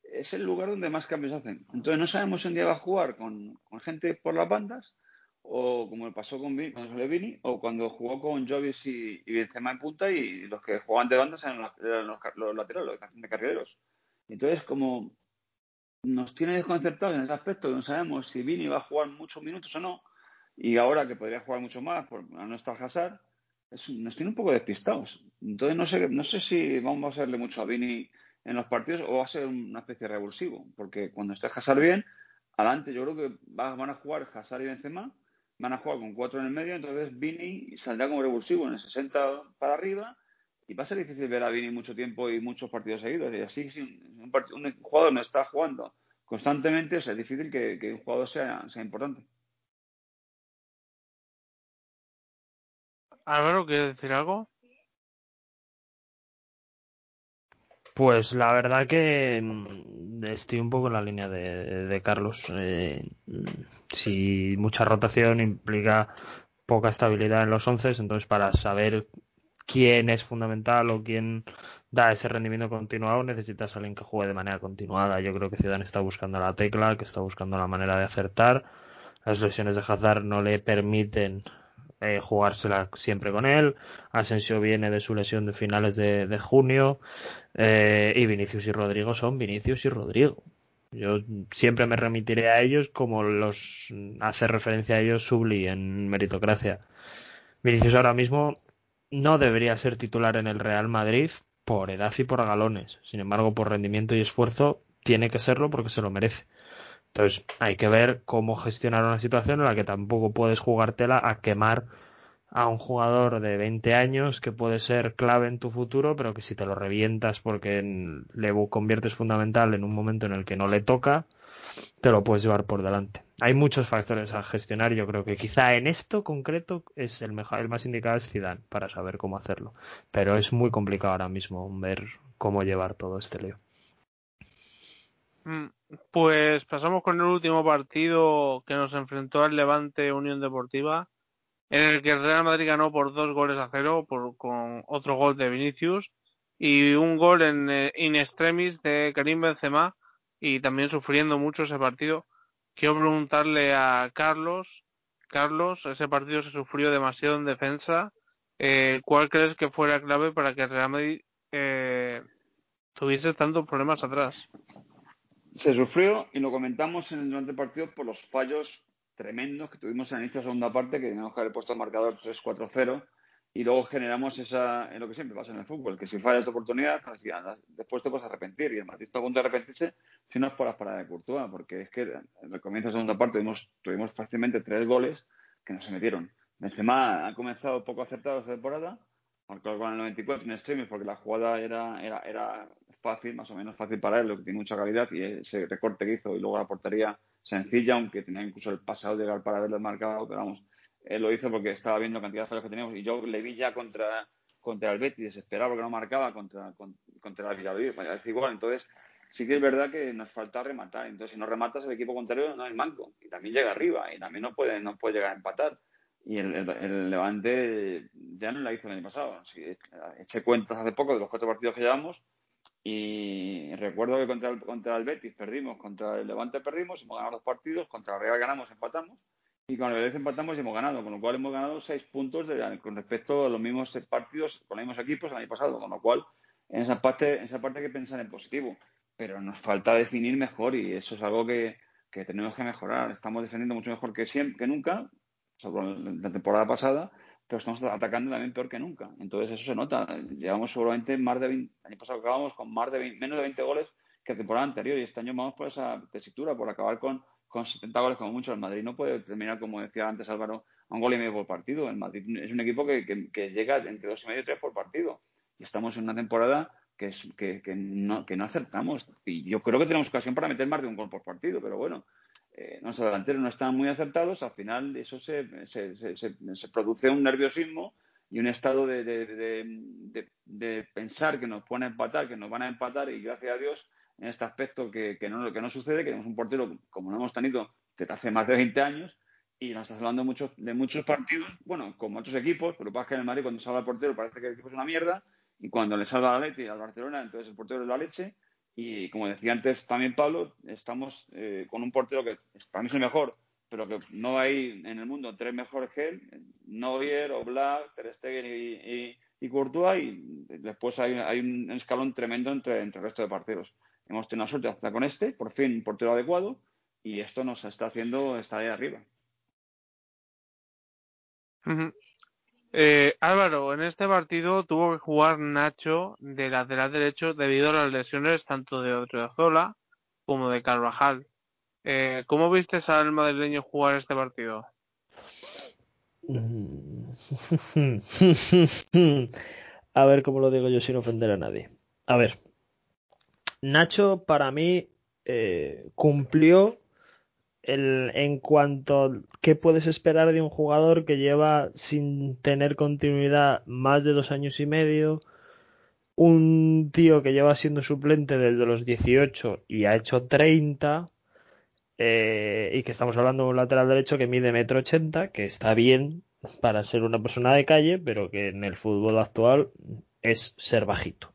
Speaker 4: es el lugar donde más cambios hacen. Entonces no sabemos si un día va a jugar con, con gente por las bandas o como pasó con cuando salió Vini o cuando jugó con Jovis y, y Benzema en punta y los que jugaban de bandas eran los, eran los, los laterales, los de carrileros. Entonces como nos tiene desconcertados en ese aspecto, no sabemos si Vini va a jugar muchos minutos o no, y ahora que podría jugar mucho más por no estar Hazard, nos tiene un poco despistados. Entonces no sé, no sé si vamos a hacerle mucho a Vini en los partidos o va a ser una especie de revulsivo, porque cuando esté Hazard bien, adelante yo creo que va, van a jugar Hazard y Benzema, van a jugar con cuatro en el medio, entonces Vini saldrá como revulsivo en el 60 para arriba y va a ser difícil ver a Vini mucho tiempo y muchos partidos seguidos. Y así, si un, un, un jugador no está jugando constantemente, es difícil que, que un jugador sea, sea, importante.
Speaker 1: Álvaro, ¿quieres decir algo?
Speaker 2: Pues la verdad que estoy un poco en la línea de, Carlos. Eh, si mucha rotación implica poca estabilidad en los once, entonces para saber quién es fundamental o quién da ese rendimiento continuado, necesitas a alguien que juegue de manera continuada. Yo creo que Zidane está buscando la tecla, que está buscando la manera de acertar. Las lesiones de Hazard no le permiten eh, jugársela siempre con él. Asensio viene de su lesión de finales de, junio. Eh, y Vinicius y Rodrigo son Vinicius y Rodrigo. Yo siempre me remitiré a ellos como los hace referencia a ellos Subli en meritocracia. Vinicius ahora mismo no debería ser titular en el Real Madrid por edad y por galones. Sin embargo, por rendimiento y esfuerzo, tiene que serlo porque se lo merece. Entonces, hay que ver cómo gestionar una situación en la que tampoco puedes jugártela a quemar a un jugador de 20 años que puede ser clave en tu futuro, pero que si te lo revientas porque le conviertes fundamental en un momento en el que no le toca, te lo puedes llevar por delante. Hay muchos factores a gestionar. Yo creo que quizá en esto concreto es el mejor, el más indicado es Zidane para saber cómo hacerlo. Pero es muy complicado ahora mismo ver cómo llevar todo este lío.
Speaker 1: Pues pasamos con el último partido que nos enfrentó al Levante Unión Deportiva, en el que el Real Madrid ganó por dos goles a cero, por, con otro gol de Vinicius y un gol en in extremis de Karim Benzema y también sufriendo mucho ese partido. Quiero preguntarle a Carlos, Carlos, ese partido se sufrió demasiado en defensa. Eh, ¿Cuál crees que fue la clave para que el Real Madrid eh, tuviese tantos problemas atrás?
Speaker 4: Se sufrió y lo comentamos en el durante el partido por los fallos tremendos que tuvimos en de la segunda parte, que teníamos que haber puesto el marcador 3-4-0 y luego generamos esa, en lo que siempre pasa en el fútbol, que si fallas esa oportunidad, pues, después te puedes arrepentir. Y el Madrid está a punto de arrepentirse si no es por las paradas de Courtois, porque es que en el comienzo de la segunda parte tuvimos, tuvimos fácilmente tres goles que no se metieron. Benzema ha comenzado poco acertado esta temporada, marcó con el 94 en streaming porque la jugada era, era, era fácil, más o menos fácil para él, lo que tiene mucha calidad, y ese recorte que hizo y luego la portería sencilla, aunque tenía incluso el pasado llegar para haberlo marcado, pero vamos, él lo hizo porque estaba viendo cantidad de fallos que teníamos y yo le vi ya contra, contra el Betis desesperado porque no marcaba contra, contra, el Villarreal, es igual, entonces sí que es verdad que nos falta rematar, entonces si no rematas el equipo contrario no hay manco y también llega arriba y también no puede, no puede llegar a empatar y el, el, Levante ya no la hizo el año pasado. Si eché cuentas hace poco de los cuatro partidos que llevamos y recuerdo que contra el, contra el Betis perdimos, contra el Levante perdimos, hemos ganado dos partidos, contra el Real ganamos, empatamos y con el Betis empatamos y hemos ganado, con lo cual hemos ganado seis puntos con respecto a los mismos partidos con los mismos equipos el año pasado, con lo cual en esa parte, en esa parte hay que pensar en positivo, pero nos falta definir mejor y eso es algo que, que tenemos que mejorar. Estamos defendiendo mucho mejor que siempre, que nunca, sobre la temporada pasada, pero estamos atacando también peor que nunca. Entonces eso se nota. Llevamos seguramente más de 20, el año pasado acabamos con más de menos de 20 goles que la temporada anterior y este año vamos por esa tesitura, por acabar con, con 70 goles como mucho. El Madrid no puede terminar, como decía antes Álvaro, a un gol y medio por partido. El Madrid es un equipo que, que, llega entre dos y medio y tres por partido. Y estamos en una temporada que, que, que, no, que no acertamos. Y yo creo que tenemos ocasión para meter más de un gol por partido, pero bueno, eh, nuestros delanteros no están muy acertados, al final eso se, se, produce un nerviosismo y un estado de, de, pensar que nos pone a empatar, que nos van a empatar y gracias a Dios en este aspecto que, que, no, que no sucede, que tenemos un portero como no hemos tenido desde hace más de 20 años y nos estás hablando mucho, de muchos partidos, bueno, como otros equipos, pero pasa que en el Madrid cuando salva el portero parece que el equipo es una mierda y cuando le salva la y al Barcelona, entonces el portero es la leche y como decía antes también Pablo, estamos eh, con un portero que para mí es el mejor, pero que no hay en el mundo tres mejores que él, Neuer, Oblak, Ter Stegen y, y, Courtois, y después hay, un escalón tremendo entre, entre el resto de porteros. Hemos tenido la suerte hacer con este, por fin un portero adecuado, y esto nos está haciendo estar ahí arriba.
Speaker 1: Eh, Álvaro, en este partido tuvo que jugar Nacho de lateral derecho debido a las lesiones tanto de Odriozola como de Carvajal. Eh, ¿Cómo viste al madrileño jugar este partido?
Speaker 2: a ver cómo lo digo yo sin ofender a nadie. A ver, Nacho para mí eh, cumplió en cuanto qué puedes esperar de un jugador que lleva sin tener continuidad más de dos años y medio, un tío que lleva siendo suplente desde los 18 y ha hecho 30, eh, y que estamos hablando de un lateral derecho que mide metro ochenta, que está bien para ser una persona de calle, pero que en el fútbol actual es ser bajito.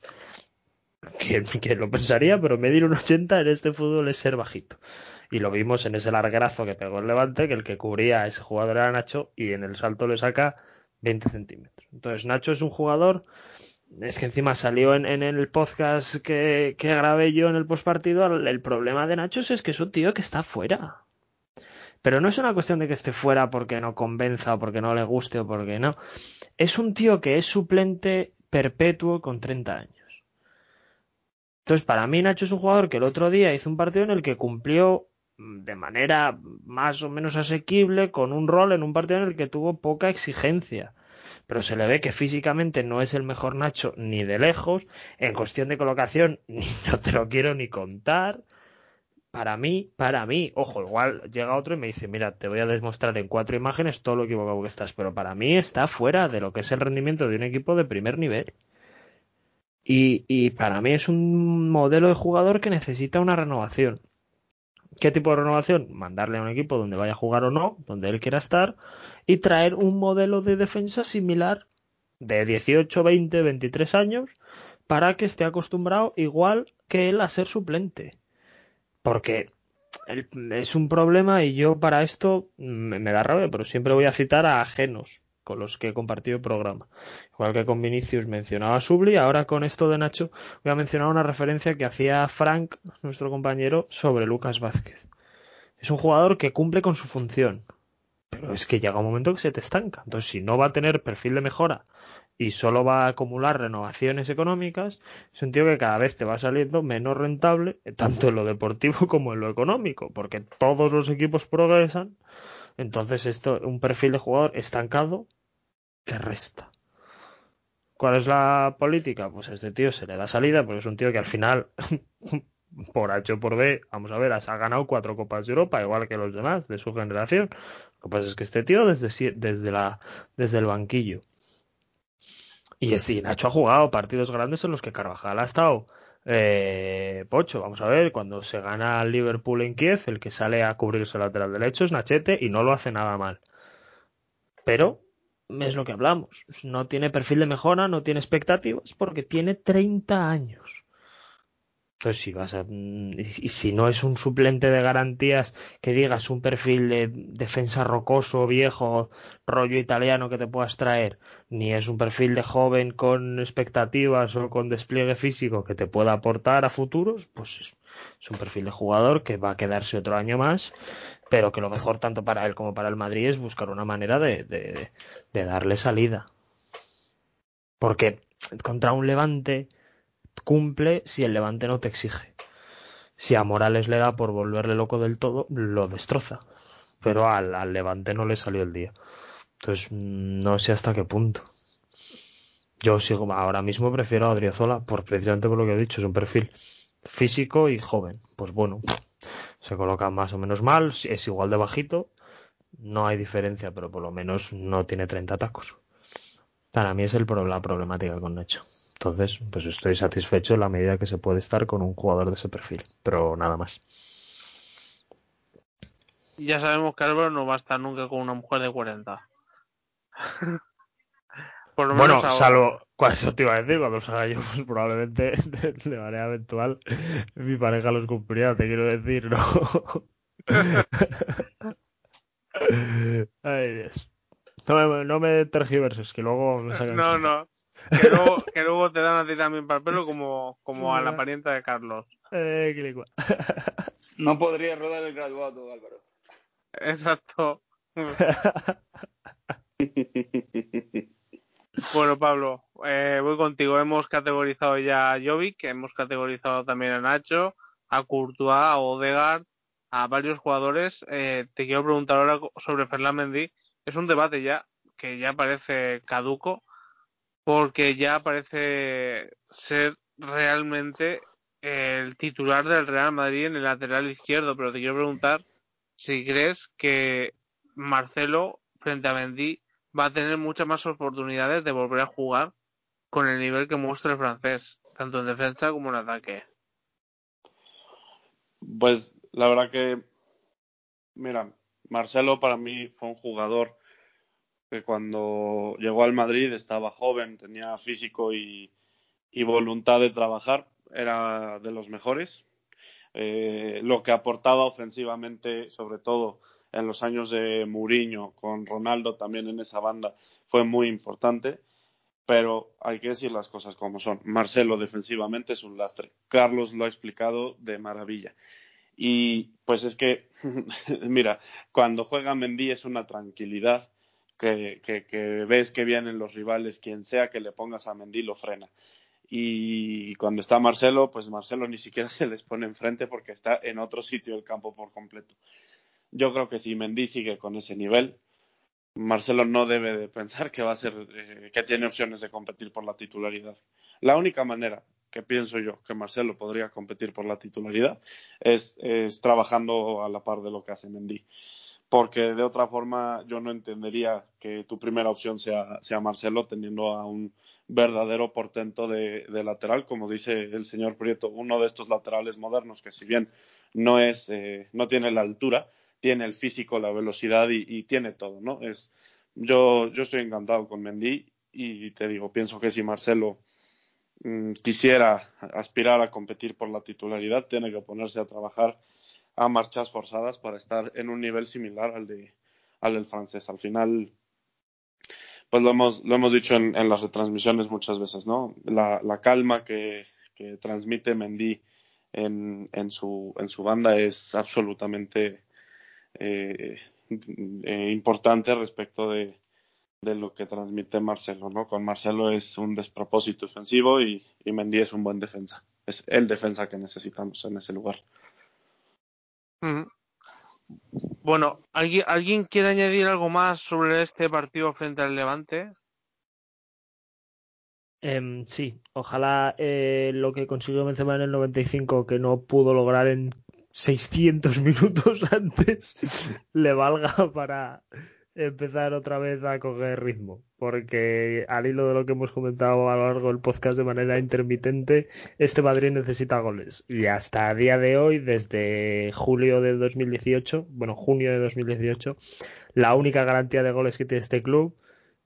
Speaker 2: ¿Quién, lo pensaría? Pero medir un 80 en este fútbol es ser bajito y lo vimos en ese larguerazo que pegó el Levante, que el que cubría a ese jugador era Nacho y en el salto le saca 20 centímetros. Entonces Nacho es un jugador, es que encima salió en, el podcast que, que, grabé yo en el postpartido, el, problema de Nacho es que es un tío que está fuera. Pero no es una cuestión de que esté fuera porque no convenza o porque no le guste o porque no. Es un tío que es suplente perpetuo con 30 años. Entonces, para mí Nacho es un jugador que el otro día hizo un partido en el que cumplió de manera más o menos asequible con un rol en un partido en el que tuvo poca exigencia. Pero se le ve que físicamente no es el mejor Nacho ni de lejos. En cuestión de colocación, no te lo quiero ni contar. Para mí, para mí, ojo, igual llega otro y me dice, mira, te voy a demostrar en cuatro imágenes todo lo equivocado que estás, pero para mí está fuera de lo que es el rendimiento de un equipo de primer nivel. Y, y para mí es un modelo de jugador que necesita una renovación. ¿Qué tipo de renovación? Mandarle a un equipo donde vaya a jugar o no, donde él quiera estar, y traer un modelo de defensa similar de 18, 20, 23 años para que esté acostumbrado igual que él a ser suplente. Porque es un problema y yo para esto me, da rabia, pero siempre voy a citar a ajenos con los que he compartido programa. Igual que con Vinicius mencionaba Subli, ahora con esto de Nacho voy a mencionar una referencia que hacía Frank, nuestro compañero, sobre Lucas Vázquez. Es un jugador que cumple con su función, pero es que llega un momento que se te estanca. Entonces, si no va a tener perfil de mejora y solo va a acumular renovaciones económicas, es un tío que cada vez te va saliendo menos rentable, tanto en lo deportivo como en lo económico, porque todos los equipos progresan. Entonces, esto, un perfil de jugador estancado que resta. ¿Cuál es la política? Pues este tío se le da salida, porque es un tío que al final, por H o por B, vamos a ver, ha ganado cuatro Copas de Europa, igual que los demás de su generación. Lo que pasa es que este tío desde, desde, la, desde el banquillo. Y sí, Nacho ha jugado partidos grandes en los que Carvajal ha estado eh, pocho. Vamos a ver, cuando se gana al Liverpool en Kiev, el que sale a cubrirse el lateral derecho es Nachete y no lo hace nada mal. Pero es lo que hablamos. No tiene perfil de mejora, no tiene expectativas porque tiene 30 años. Entonces, si vas a, y, si no es un suplente de garantías que digas un perfil de defensa rocoso, viejo, rollo italiano que te puedas traer, ni es un perfil de joven con expectativas o con despliegue físico que te pueda aportar a futuros, pues es, es un perfil de jugador que va a quedarse otro año más pero que lo mejor tanto para él como para el Madrid es buscar una manera de, de, darle salida. Porque contra un Levante cumple si el Levante no te exige. Si a Morales le da por volverle loco del todo, lo destroza. Pero al, al Levante no le salió el día. Entonces, no sé hasta qué punto. Yo sigo, ahora mismo prefiero a Adriozola, por, precisamente por lo que he dicho, es un perfil físico y joven. Pues bueno, se coloca más o menos mal, es igual de bajito, no hay diferencia, pero por lo menos no tiene 30 tacos. Para mí es el, la problemática con Nacho. Entonces, pues estoy satisfecho en la medida que se puede estar con un jugador de ese perfil, pero nada más.
Speaker 1: Ya sabemos que Álvaro no va a estar nunca con una mujer de 40.
Speaker 2: bueno, salvo, ¿cuál eso te iba a decir? Cuando los haga yo, pues probablemente de manera eventual mi pareja los cumplirá, te quiero decir, ¿no? Ay, Dios. No me, no me tergiverses, que luego me sacan.
Speaker 1: No, no. Que luego, que luego, te dan a ti también para el pelo como, como a la parienta de Carlos.
Speaker 2: Eh,
Speaker 4: no podría rodar el graduado, Álvaro.
Speaker 1: Exacto. Bueno, Pablo, eh, voy contigo. Hemos categorizado ya a Jovic, hemos categorizado también a Nacho, a Courtois, a Odegaard, a varios jugadores. Eh, te quiero preguntar ahora sobre Ferland Mendy. Es un debate ya que ya parece caduco, porque ya parece ser realmente el titular del Real Madrid en el lateral izquierdo. Pero te quiero preguntar si crees que Marcelo frente a Mendy va a tener muchas más oportunidades de volver a jugar con el nivel que muestra el francés, tanto en defensa como en ataque.
Speaker 3: Pues la verdad que, mira, Marcelo para mí fue un jugador que cuando llegó al Madrid estaba joven, tenía físico y, voluntad de trabajar, era de los mejores. Eh, lo que aportaba ofensivamente, sobre todo, en los años de Mourinho, con Ronaldo también en esa banda, fue muy importante. Pero hay que decir las cosas como son. Marcelo defensivamente es un lastre. Carlos lo ha explicado de maravilla. Y pues es que, mira, cuando juega Mendy es una tranquilidad que, que, ves que vienen los rivales, quien sea que le pongas a Mendy lo frena. Y cuando está Marcelo, pues Marcelo ni siquiera se les pone enfrente porque está en otro sitio del campo por completo. Yo creo que si Mendy sigue con ese nivel, Marcelo no debe de pensar que va a ser, eh, que tiene opciones de competir por la titularidad. La única manera que pienso yo que Marcelo podría competir por la titularidad es, trabajando a la par de lo que hace Mendy. Porque de otra forma yo no entendería que tu primera opción sea, sea Marcelo teniendo a un verdadero portento de, lateral, como dice el señor Prieto, uno de estos laterales modernos que si bien no es, eh, no tiene la altura, tiene el físico, la velocidad y, tiene todo, ¿no? Es, yo, yo estoy encantado con Mendy y te digo, pienso que si Marcelo mm, quisiera aspirar a competir por la titularidad, tiene que ponerse a trabajar a marchas forzadas para estar en un nivel similar al, de, al del francés. Al final, pues lo hemos, lo hemos dicho en, las retransmisiones muchas veces, ¿no? La, la calma que, que transmite Mendy en, en, su, en su banda es absolutamente eh, eh, importante respecto de, de, lo que transmite Marcelo, ¿no? Con Marcelo es un despropósito ofensivo y, y Mendy es un buen defensa. Es el defensa que necesitamos en ese lugar.
Speaker 1: Bueno, ¿alguien, ¿alguien quiere añadir algo más sobre este partido frente al Levante?
Speaker 2: Eh, sí, ojalá eh, lo que consiguió Benzema en el 95, que no pudo lograr en 600 minutos antes, le valga para empezar otra vez a coger ritmo. Porque al hilo de lo que hemos comentado a lo largo del podcast de manera intermitente, este Madrid necesita goles. Y hasta a día de hoy, desde julio de 2018, bueno, junio de 2018, la única garantía de goles que tiene este club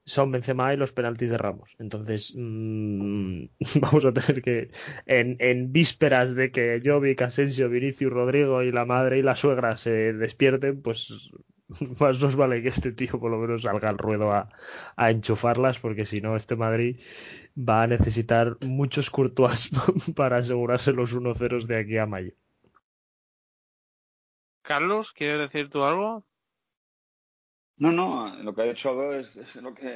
Speaker 2: son Benzema y los penaltis de Ramos. Entonces, mmm, vamos a tener que, en, en, vísperas de que Jovic, Asensio, Vinicius, Rodrigo y la madre y la suegra se despierten, pues más nos vale que este tío por lo menos salga al ruedo a, a enchufarlas, porque si no, este Madrid va a necesitar muchos Courtois para asegurarse los 1-0 de aquí a mayo.
Speaker 1: Carlos, ¿quieres decir tú algo?
Speaker 4: No, no, lo que ha dicho Aldo es, es, lo que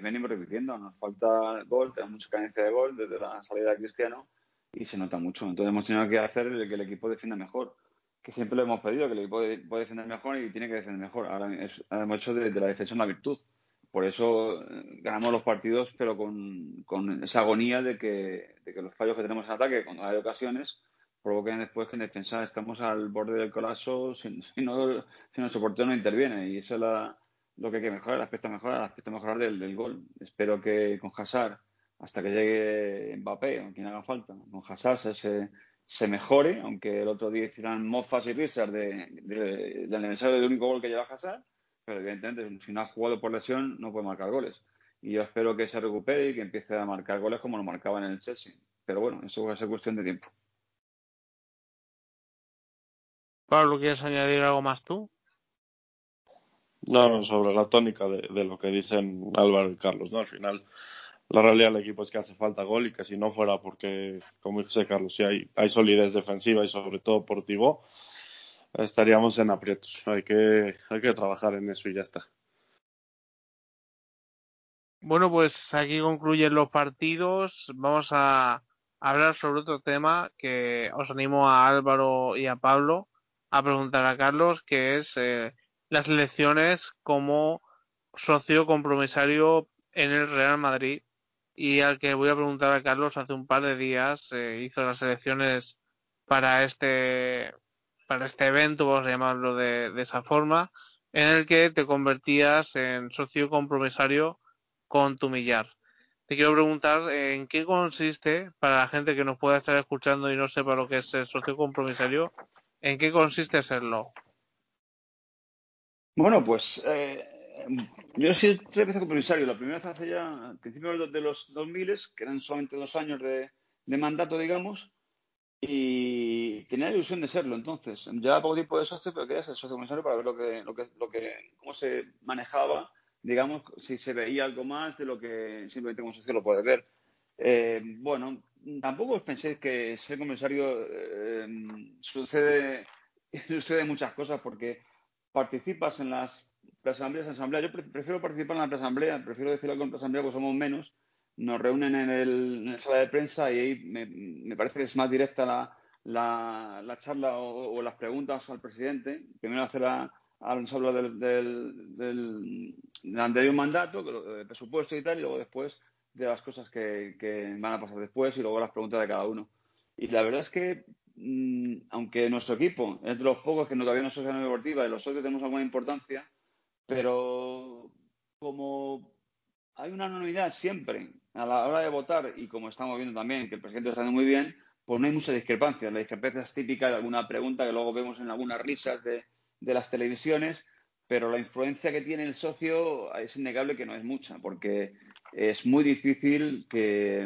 Speaker 4: venimos repitiendo. Nos falta gol, tenemos mucha carencia de gol desde la salida de Cristiano y se nota mucho. Entonces hemos tenido que hacer que el equipo defienda mejor, que siempre lo hemos pedido, que el equipo puede defender mejor y tiene que defender mejor. Ahora es, hemos hecho de, de, la defensa una virtud. Por eso ganamos los partidos, pero con, con esa agonía de que, de que, los fallos que tenemos en ataque, cuando hay ocasiones, provoquen después que en defensa estamos al borde del colapso si, si, no, si nuestro portero no interviene. Y eso es la, lo que hay que mejorar, el aspecto mejorar, el aspecto mejorar del, del gol. Espero que con Hazard, hasta que llegue Mbappé o quien haga falta, con Hazard se, se, se mejore, aunque el otro día hicieran mofas y risas de, de, del aniversario del único gol que lleva Hazard, pero evidentemente si no ha jugado por lesión no puede marcar goles. Y yo espero que se recupere y que empiece a marcar goles como lo marcaba en el Chelsea. Pero bueno, eso va a ser cuestión de tiempo.
Speaker 1: Pablo, ¿quieres añadir algo más tú?
Speaker 3: No, no, sobre la tónica de, de, lo que dicen Álvaro y Carlos, ¿no? Al final, la realidad del equipo es que hace falta gol y que si no fuera porque, como dice Carlos, si hay, solidez defensiva y sobre todo por Tibó, estaríamos en aprietos. Hay que, hay que trabajar en eso y ya está.
Speaker 1: Bueno, pues aquí concluyen los partidos. Vamos a hablar sobre otro tema que os animo a Álvaro y a Pablo a preguntar a Carlos, que es eh, las elecciones como socio compromisario en el Real Madrid y al que voy a preguntar a Carlos hace un par de días eh, hizo las elecciones para este para este evento vamos a llamarlo de, esa forma en el que te convertías en socio compromisario con tu millar te quiero preguntar en qué consiste para la gente que nos pueda estar escuchando y no sepa lo que es el socio compromisario ¿En qué consiste serlo?
Speaker 4: Bueno, pues eh, yo soy tres veces compromisario. La primera vez hace ya a principios de los 2000, que eran solamente dos años de, de, mandato, digamos, y tenía la ilusión de serlo. Entonces, ya poco tiempo de socio, pero quería ser socio comisario para ver lo que, lo que, lo que, cómo se manejaba, digamos, si se veía algo más de lo que simplemente como socio lo puede ver. Eh, bueno, tampoco os penséis que ser comisario eh, sucede, sucede muchas cosas porque participas en las asambleas, asamblea. Yo prefiero participar en la asamblea, prefiero decir algo en la asamblea porque somos menos. Nos reúnen en el, en el sala de prensa y ahí me, me, parece que es más directa la, la, la charla o, o, las preguntas al presidente. Primero hacer a, a nos habla del, del, del, del anterior mandato, del presupuesto y tal, y luego después de las cosas que, que, van a pasar después y luego las preguntas de cada uno. Y la verdad es que, mmm, aunque nuestro equipo es de los pocos que no, todavía no es sociedad deportiva y los socios tenemos alguna importancia, pero como hay una anonimidad siempre a la hora de votar y como estamos viendo también que el presidente está haciendo muy bien, pues no hay mucha discrepancia. La discrepancia es típica de alguna pregunta que luego vemos en algunas risas de, las televisiones, pero la influencia que tiene el socio es innegable que no es mucha, porque es muy difícil que,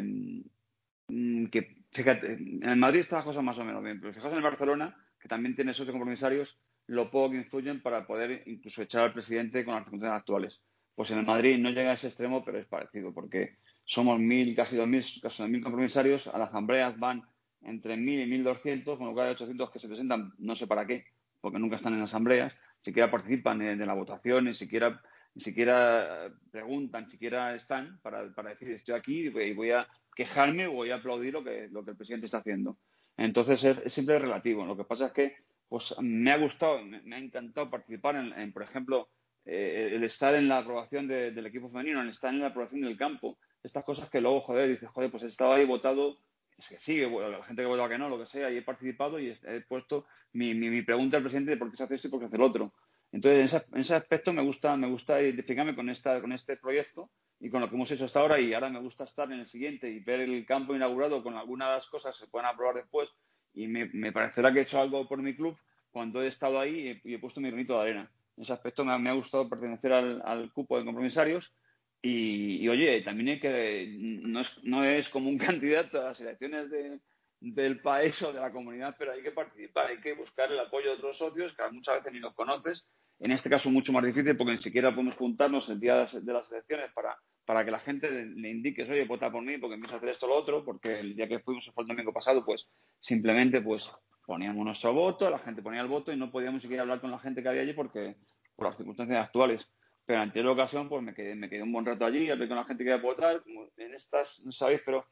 Speaker 4: mm, fíjate, en Madrid está la cosa más o menos bien, pero fijaos en Barcelona, que también tiene socios compromisarios, lo poco que influyen para poder incluso echar al presidente con las circunstancias actuales. Pues en el Madrid no llega a ese extremo, pero es parecido, porque somos mil, casi dos mil, casi dos mil compromisarios, a las asambleas van entre mil y mil doscientos, con lo cual hay ochocientos que se presentan, no sé para qué, porque nunca están en asambleas, siquiera participan de la votación, ni siquiera, ni siquiera preguntan, ni siquiera están para, para decir estoy aquí y voy a quejarme o voy a aplaudir lo que, lo que el presidente está haciendo. Entonces es, siempre relativo. Lo que pasa es que pues me ha gustado, me, ha encantado participar en, por ejemplo, eh, el estar en la aprobación del equipo femenino, el estar en la aprobación del campo. Estas cosas que luego, joder, dices, joder, pues he estado ahí votado, es que sí, la gente que votado que no, lo que sea, y he participado y he puesto mi, pregunta al presidente de por qué se hace esto y por qué hace el otro. Entonces, en ese, aspecto me gusta, me gusta identificarme con, esta, con este proyecto y con lo que hemos hecho hasta ahora y ahora me gusta estar en el siguiente y ver el campo inaugurado con algunas de las cosas que se puedan aprobar después y me, me, parecerá que he hecho algo por mi club cuando he estado ahí y he, puesto mi granito de arena. En ese aspecto me, me ha gustado pertenecer al, al, cupo de compromisarios y, y, oye, también hay que, no es, no es como un candidato a las elecciones de, del país o de la comunidad, pero hay que participar, hay que buscar el apoyo de otros socios que muchas veces ni los conoces. En este caso mucho más difícil porque ni siquiera podemos juntarnos el día de las elecciones para, para que la gente le indique, oye, vota por mí porque empieza a hacer esto o lo otro, porque el día que fuimos el domingo pasado, pues simplemente pues poníamos nuestro voto, la gente ponía el voto y no podíamos siquiera hablar con la gente que había allí porque por las circunstancias actuales. Pero en anterior ocasión, pues me quedé, me quedé un buen rato allí, hablé con la gente que iba a votar. En estas, no sabéis, pero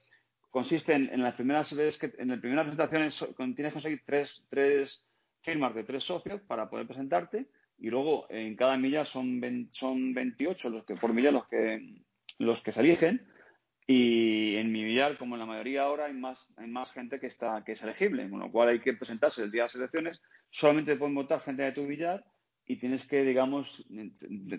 Speaker 4: consiste en, en las primeras veces que en las primeras presentaciones tienes que conseguir tres, tres firmas de tres socios para poder presentarte y luego en cada milla son, son 28 los que por milla los que los que se eligen y en mi millar como en la mayoría ahora hay más hay más gente que está que es elegible con lo cual hay que presentarse el día de las elecciones solamente pueden votar gente de tu millar y tienes que digamos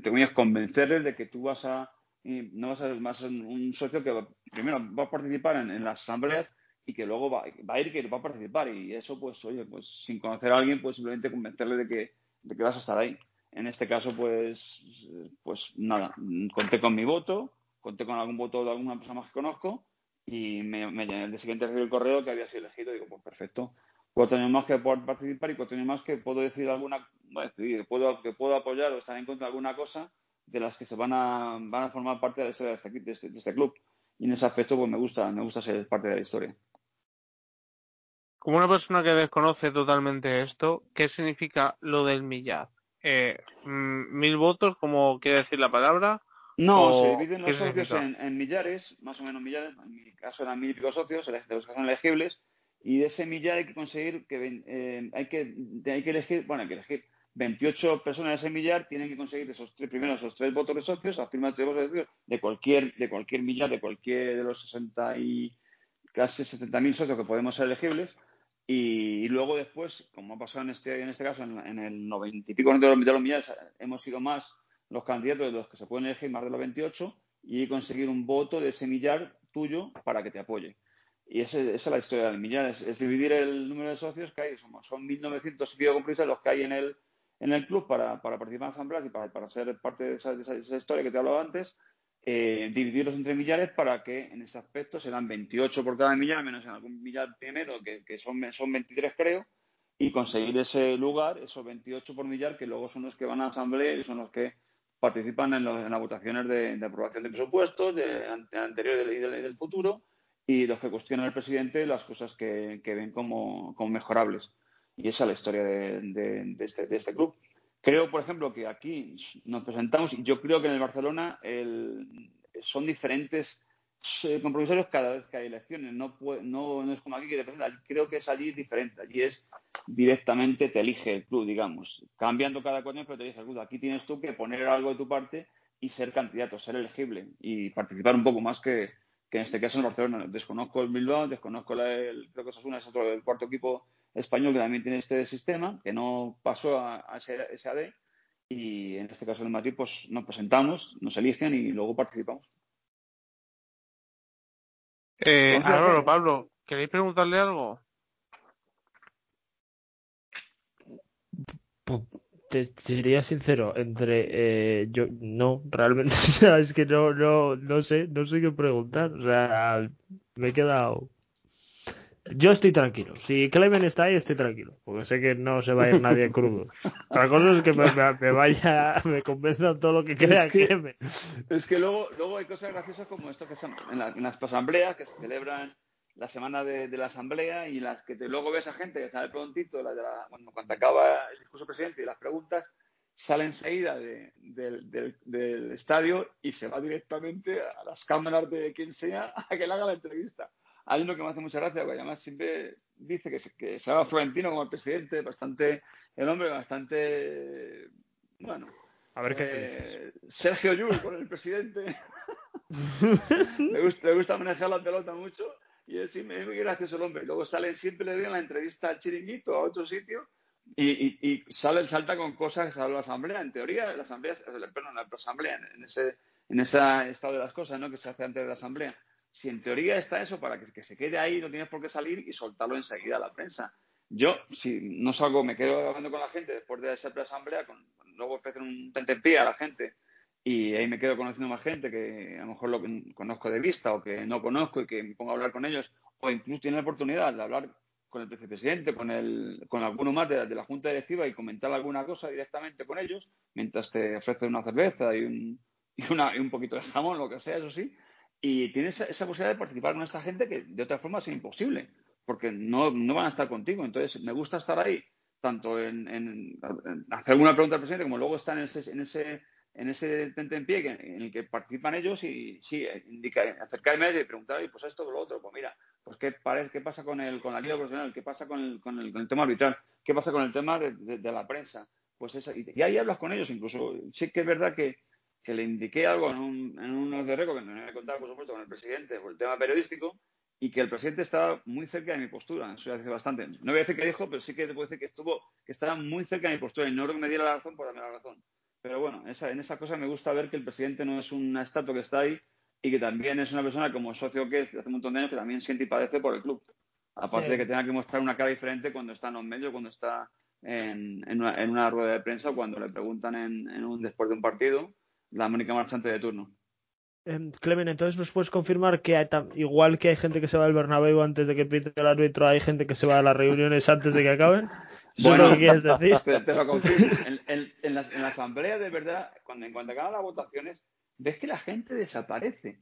Speaker 4: te, a convencerles de que tú vas a y no vas a ser más un socio que primero va a participar en, las asambleas y que luego va, va, a ir que va a participar. Y eso pues oye pues sin conocer a alguien pues simplemente convencerle de que, de que vas a estar ahí. En este caso pues pues nada conté con mi voto conté con algún voto de alguna persona más que conozco y me, me el siguiente recibí el correo que había sido elegido digo pues perfecto cuatro años más que puedo participar y cuatro años más que puedo decir alguna puedo que puedo apoyar o estar en contra de alguna cosa de las que se van a, van a formar parte de este, de, este, de este, club. Y en ese aspecto, pues me gusta, me gusta ser parte de la historia.
Speaker 1: Como una persona que desconoce totalmente esto, ¿qué significa lo del millar? Eh, mm, ¿Mil votos, como quiere decir la palabra?
Speaker 4: No, se dividen los socios en, millares, más o menos millares. En mi caso eran mil y pico socios, de los que son elegibles. Y de ese millar hay que conseguir que eh, hay que hay que elegir, bueno, hay que elegir 28 personas de ese millar tienen que conseguir esos tres primeros, esos tres votos de socios, afirmar tres votos de socios de cualquier, de cualquier millar, de cualquier de los 60 y casi 70.000 socios que podemos ser elegibles. Y, luego después, como ha pasado en este, en este caso, en, el 90 y pico de los, de los millares, hemos sido más los candidatos de los que se pueden elegir, más de los 28, y conseguir un voto de ese millar tuyo para que te apoye. Y esa es la historia del millar, es, dividir el número de socios que hay, son, son 1.900 y pico los que hay en el, en el club para, para participar en asambleas y para, para ser parte de esa, de, esa, historia que te hablaba antes, eh, dividirlos entre millares para que en ese aspecto serán 28 por cada millar, menos en algún millar primero, que, que son, son 23 creo, y conseguir ese lugar, esos 28 por millar, que luego son los que van a asamblea y son los que participan en, los, en las votaciones de, de, aprobación de presupuestos, de, anterior y del, del futuro, y los que cuestionan al presidente las cosas que, que ven como, como mejorables. Y esa es la historia de, este, de, este, club. Creo, por ejemplo, que aquí nos presentamos, y yo creo que en el Barcelona son diferentes compromisarios cada vez que hay elecciones. No, no, es como aquí que te presentas. Creo que es allí diferente. Allí es directamente, te elige el club, digamos. Cambiando cada cuatro pero te elige el club. Aquí tienes tú que poner algo de tu parte y ser candidato, ser elegible y participar un poco más que, que en este caso en el Barcelona. Desconozco el Bilbao, desconozco el, creo que Osasuna es otro, el cuarto equipo español que también tiene este sistema, que no pasó a, a SAD, y en este caso en Madrid pues nos presentamos, nos eligen y luego participamos.
Speaker 1: Eh, Pablo, ¿queréis preguntarle algo?
Speaker 2: Te sería sincero, entre eh, yo no, realmente, o sea, es que no, no, no sé, no sé qué preguntar, o sea, me he quedado yo estoy tranquilo. Si Clemen está ahí, estoy tranquilo. Porque sé que no se va a ir nadie crudo. Otra cosa es que me, me, vaya, me convenza todo lo que crea
Speaker 4: es que,
Speaker 2: Clemen.
Speaker 4: Es que luego, luego hay cosas graciosas como esto que son en, las asambleas que se celebran la semana de, la asamblea y las que te, luego ves a gente que sale prontito, la de la, cuando, cuando acaba el discurso presidente y las preguntas, sale enseguida del estadio y se va directamente a las cámaras de quien sea a que le haga la entrevista. Hay uno que me hace mucha gracia, porque además siempre dice que se, que se llama Florentino como el presidente, bastante, el hombre bastante, bueno.
Speaker 2: A ver qué eh,
Speaker 4: Sergio Llull con el presidente. le, gusta, le gusta manejar la pelota mucho y es, muy gracioso el hombre. Luego sale, siempre le veo en la entrevista al chiringuito, a otro sitio, y, y, sale, salta con cosas que la asamblea. En teoría, la asamblea, perdón, la asamblea, en ese, en ese estado de las cosas, ¿no? Que se hace antes de la asamblea. Si en teoría está eso, para que, se quede ahí, no tienes por qué salir y soltarlo enseguida a la prensa. Yo, si no salgo, me quedo hablando con la gente después de esa asamblea, con, luego ofrecen un tentempié a la gente y ahí me quedo conociendo más gente que a lo mejor lo conozco de vista o que no conozco y que me pongo a hablar con ellos o incluso tiene la oportunidad de hablar con el vicepresidente, con, el, con alguno más de, la Junta Directiva y comentar alguna cosa directamente con ellos mientras te ofrecen una cerveza y un, y, una, y un poquito de jamón, lo que sea, eso sí. Y tienes esa, posibilidad de participar con esta gente que de otra forma es imposible porque no, no van a estar contigo. Entonces, me gusta estar ahí tanto en, en, hacer alguna pregunta al presidente como luego estar en ese, en ese en ese pie en el que participan ellos y sí, indica, acercarme y preguntar, y pues esto o lo otro, pues mira, pues qué, parece, qué pasa con el, con la liga profesional, qué pasa con el, con el, con el tema arbitral, qué pasa con el tema de, de, la prensa, pues esa, y, ahí hablas con ellos incluso, sí que es verdad que, que le indiqué algo en un, en unos de récord que me a contar, por supuesto, con el presidente por el tema periodístico, y que el presidente estaba muy cerca de mi postura, eso ya hace bastante. No voy a decir que dijo, pero sí que te puedo decir que estuvo, que estaba muy cerca de mi postura, y no creo que me diera la razón por darme la razón. Pero bueno, esa, en esa cosa me gusta ver que el presidente no es una estatua que está ahí y que también es una persona como socio que hace un montón de años que también siente y padece por el club. Aparte de que tenga que mostrar una cara diferente cuando está en los medios, cuando está en, en, una, en una, rueda de prensa cuando le preguntan en, en, un, después de un partido la Mónica Marchante de turno.
Speaker 2: Eh, Clemen, entonces nos puedes confirmar que igual que hay gente que se va al Bernabéu antes de que pite el árbitro, hay gente que se va a las reuniones antes de que acaben.
Speaker 4: Bueno, lo que quieres decir? Te, lo confirmo. En, la, asamblea, de verdad, cuando en cuanto acaban las votaciones, ves que la gente desaparece.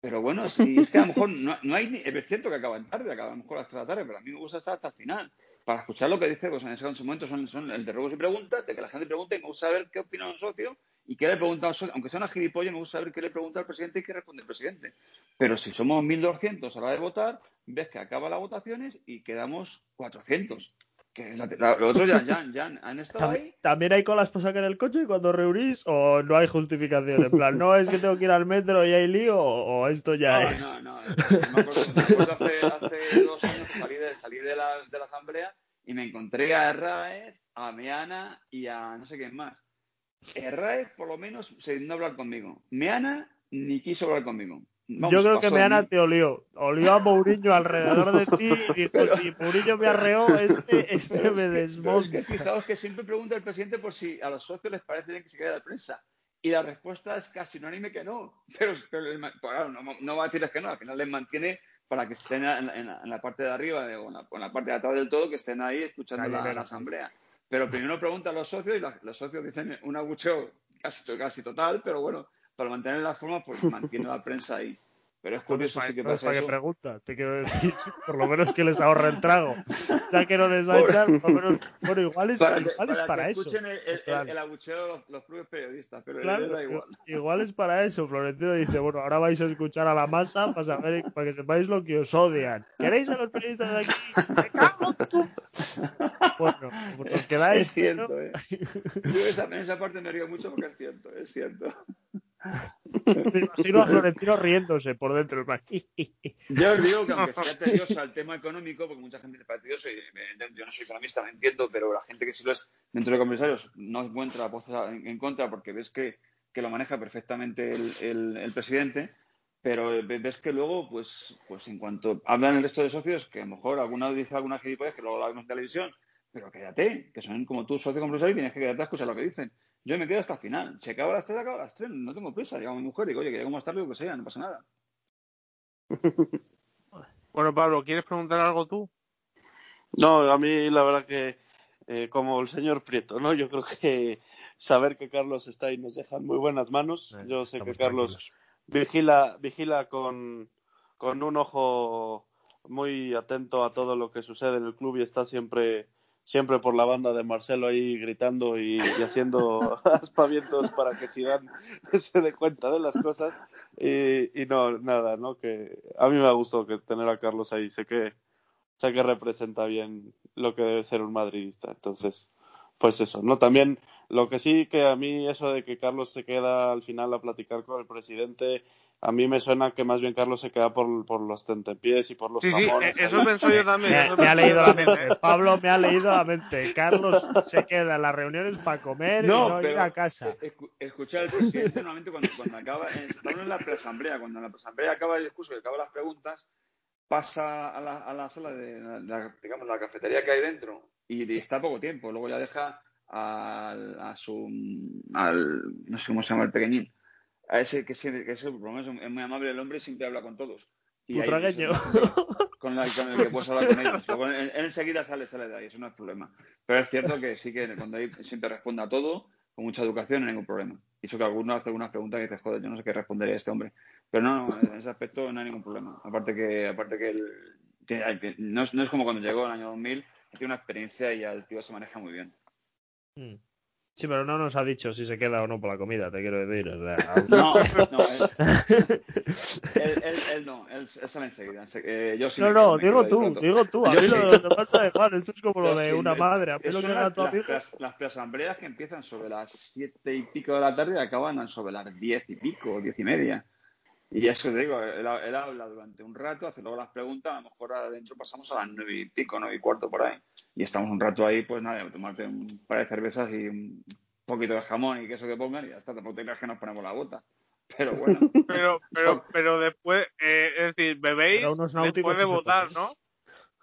Speaker 4: Pero bueno, si es que a lo mejor no, no hay. Es cierto que acaban tarde, acaban a lo mejor hasta la tarde, pero a mí me gusta estar hasta el final. Para escuchar lo que dice, pues en ese momento son, son el de ruegos y preguntas, de que la gente pregunte y me gusta saber qué opina un socio y qué le pregunta al socio. Aunque sea una gilipollas, me gusta saber qué le pregunta al presidente y qué responde el presidente. Pero si somos 1.200 a la hora de votar, ves que acaba las votaciones y quedamos 400 que los otros ya, ya, ya, han estado ahí.
Speaker 2: ¿También hay colas para sacar el coche cuando reunís o no hay justificación? En plan, no es que tengo que ir al metro y hay lío o, esto ya es.
Speaker 4: No, no, me acuerdo, hace, hace, dos años que salí, de, salí de, la, de la asamblea y me encontré a Herraez, a Meana y a no sé quién más. Herraez por lo menos se a hablar conmigo. Meana ni quiso hablar conmigo.
Speaker 2: Yo creo que Meana te olió. Olió a Mourinho alrededor de ti y dijo, si Mourinho me arreó, este, este me desmonta.
Speaker 4: Es que fijaos que siempre pregunta el presidente por si a los socios les parece bien que se quede la prensa. Y la respuesta es casi unánime que no. Pero, pero no, va a decirles que no, al final les mantiene para que estén en, la parte de arriba o en la, parte de atrás del todo, que estén ahí escuchando la, la, asamblea. Pero primero pregunta a los socios y los socios dicen un abucheo casi, casi total, pero bueno, para mantener las formas, pues mantiene la prensa ahí. Pero es curioso sí que pasa
Speaker 2: para eso. que pregunta, te quiero decir, por lo menos que les ahorre el trago. Ya que no les va a echar, por lo menos, bueno, igual es para, igual para, es para que eso.
Speaker 4: escuchen el, el, el, abucheo de los, los propios periodistas, pero claro, da igual.
Speaker 2: Igual es para eso. Florentino dice, bueno, ahora vais a escuchar a la masa para saber, para que sepáis lo que os odian. ¿Queréis a los periodistas de aquí? ¡Me cago tú! Bueno, pues os quedáis.
Speaker 4: Es cierto, ¿eh? Yo esa, en esa parte me río mucho porque es cierto, es cierto.
Speaker 2: Me imagino a Florentino riéndose por dentro.
Speaker 4: Yo os digo que aunque sea tedioso el tema económico, porque mucha gente le parece y yo no soy economista, me entiendo, pero la gente que sí lo es dentro de comisarios no encuentra voces en, contra porque ves que, que, lo maneja perfectamente el, el, presidente, pero ves que luego, pues, pues en cuanto hablan el resto de socios, que a lo mejor alguna dice alguna gilipollas que luego lo vemos en televisión, pero quédate, que son como tú socio compromisario y tienes que quedarte a escuchar lo que dicen. Yo me quedo hasta el final. Si acaba a las 3, acaba a las 3. No tengo prisa. Llamo a mi mujer y digo, oye, que llego más tarde o que sea, no pasa nada.
Speaker 1: bueno, Pablo, ¿quieres preguntar algo tú?
Speaker 3: No, a mí la verdad que, eh, como el señor Prieto, ¿no? Yo creo que saber que Carlos está ahí nos deja en muy buenas manos. Eh, Yo sé que Carlos vigila, vigila con, con un ojo muy atento a todo lo que sucede en el club y está siempre siempre por la banda de Marcelo ahí gritando y, haciendo aspavientos para que Zidane se dé cuenta de las cosas. Y, y, no nada no que a mí me gustado que tener a Carlos ahí. Sé que sé que representa bien lo que debe ser un madridista. Entonces pues eso no también lo que sí que a mí eso de que Carlos se queda al final a platicar con el presidente a mí me suena que más bien Carlos se queda por, por los tentepiés y por los
Speaker 1: sí, Sí, eso pensó yo también.
Speaker 2: Me, ha leído la mente. Pablo me ha leído la mente. Carlos se queda en las reuniones para comer y no ir a casa.
Speaker 4: Escuchar al presidente normalmente cuando, cuando acaba, estamos en la preasamblea, cuando en la preasamblea acaba el discurso y acaba las preguntas, pasa a la, a la sala de la, digamos, la cafetería que hay dentro y, está poco tiempo. Luego ya deja al, a su, al, no sé cómo se llama el pequeñín, a ese que, siempre, que es, es muy amable el hombre y siempre habla con todos.
Speaker 2: Y Putragueño.
Speaker 4: Con, la, con el que puedes hablar con ellos. Luego, él, enseguida sale, sale de ahí, eso no es problema. Pero es cierto que sí que cuando ahí siempre responde a todo, con mucha educación, no hay ningún problema. Y eso que alguno hace algunas preguntas y dice, joder, yo no sé qué respondería a este hombre. Pero no, en ese aspecto no hay ningún problema. Aparte que, aparte que, que, no, es, no, es, como cuando llegó en el año 2000, tiene una experiencia y el tío se maneja muy bien.
Speaker 2: Mm. Sí, pero no nos ha dicho si se queda o no por la comida, te quiero decir.
Speaker 4: no, no, él, él, él, no, él, sale enseguida. Eh, yo sí
Speaker 2: no, no, digo tú, digo tú. A mí lo de falta de Juan, esto es como lo de una madre. A mí lo que
Speaker 4: las, las, las preasambleas que empiezan sobre las siete y pico de la tarde acaban sobre las diez y pico, diez y media. Y eso te digo, él, él, habla durante un rato, hace luego las preguntas, a lo mejor adentro pasamos a las nueve y pico, nueve y cuarto por ahí. Y estamos un rato ahí, pues nada, tomarte un par de cervezas y un poquito de jamón y queso que pongan y ya está, tampoco te creas que nos ponemos la bota. Pero bueno.
Speaker 1: pero, pero, pero después, eh, es decir, bebéis después de votar, ¿no?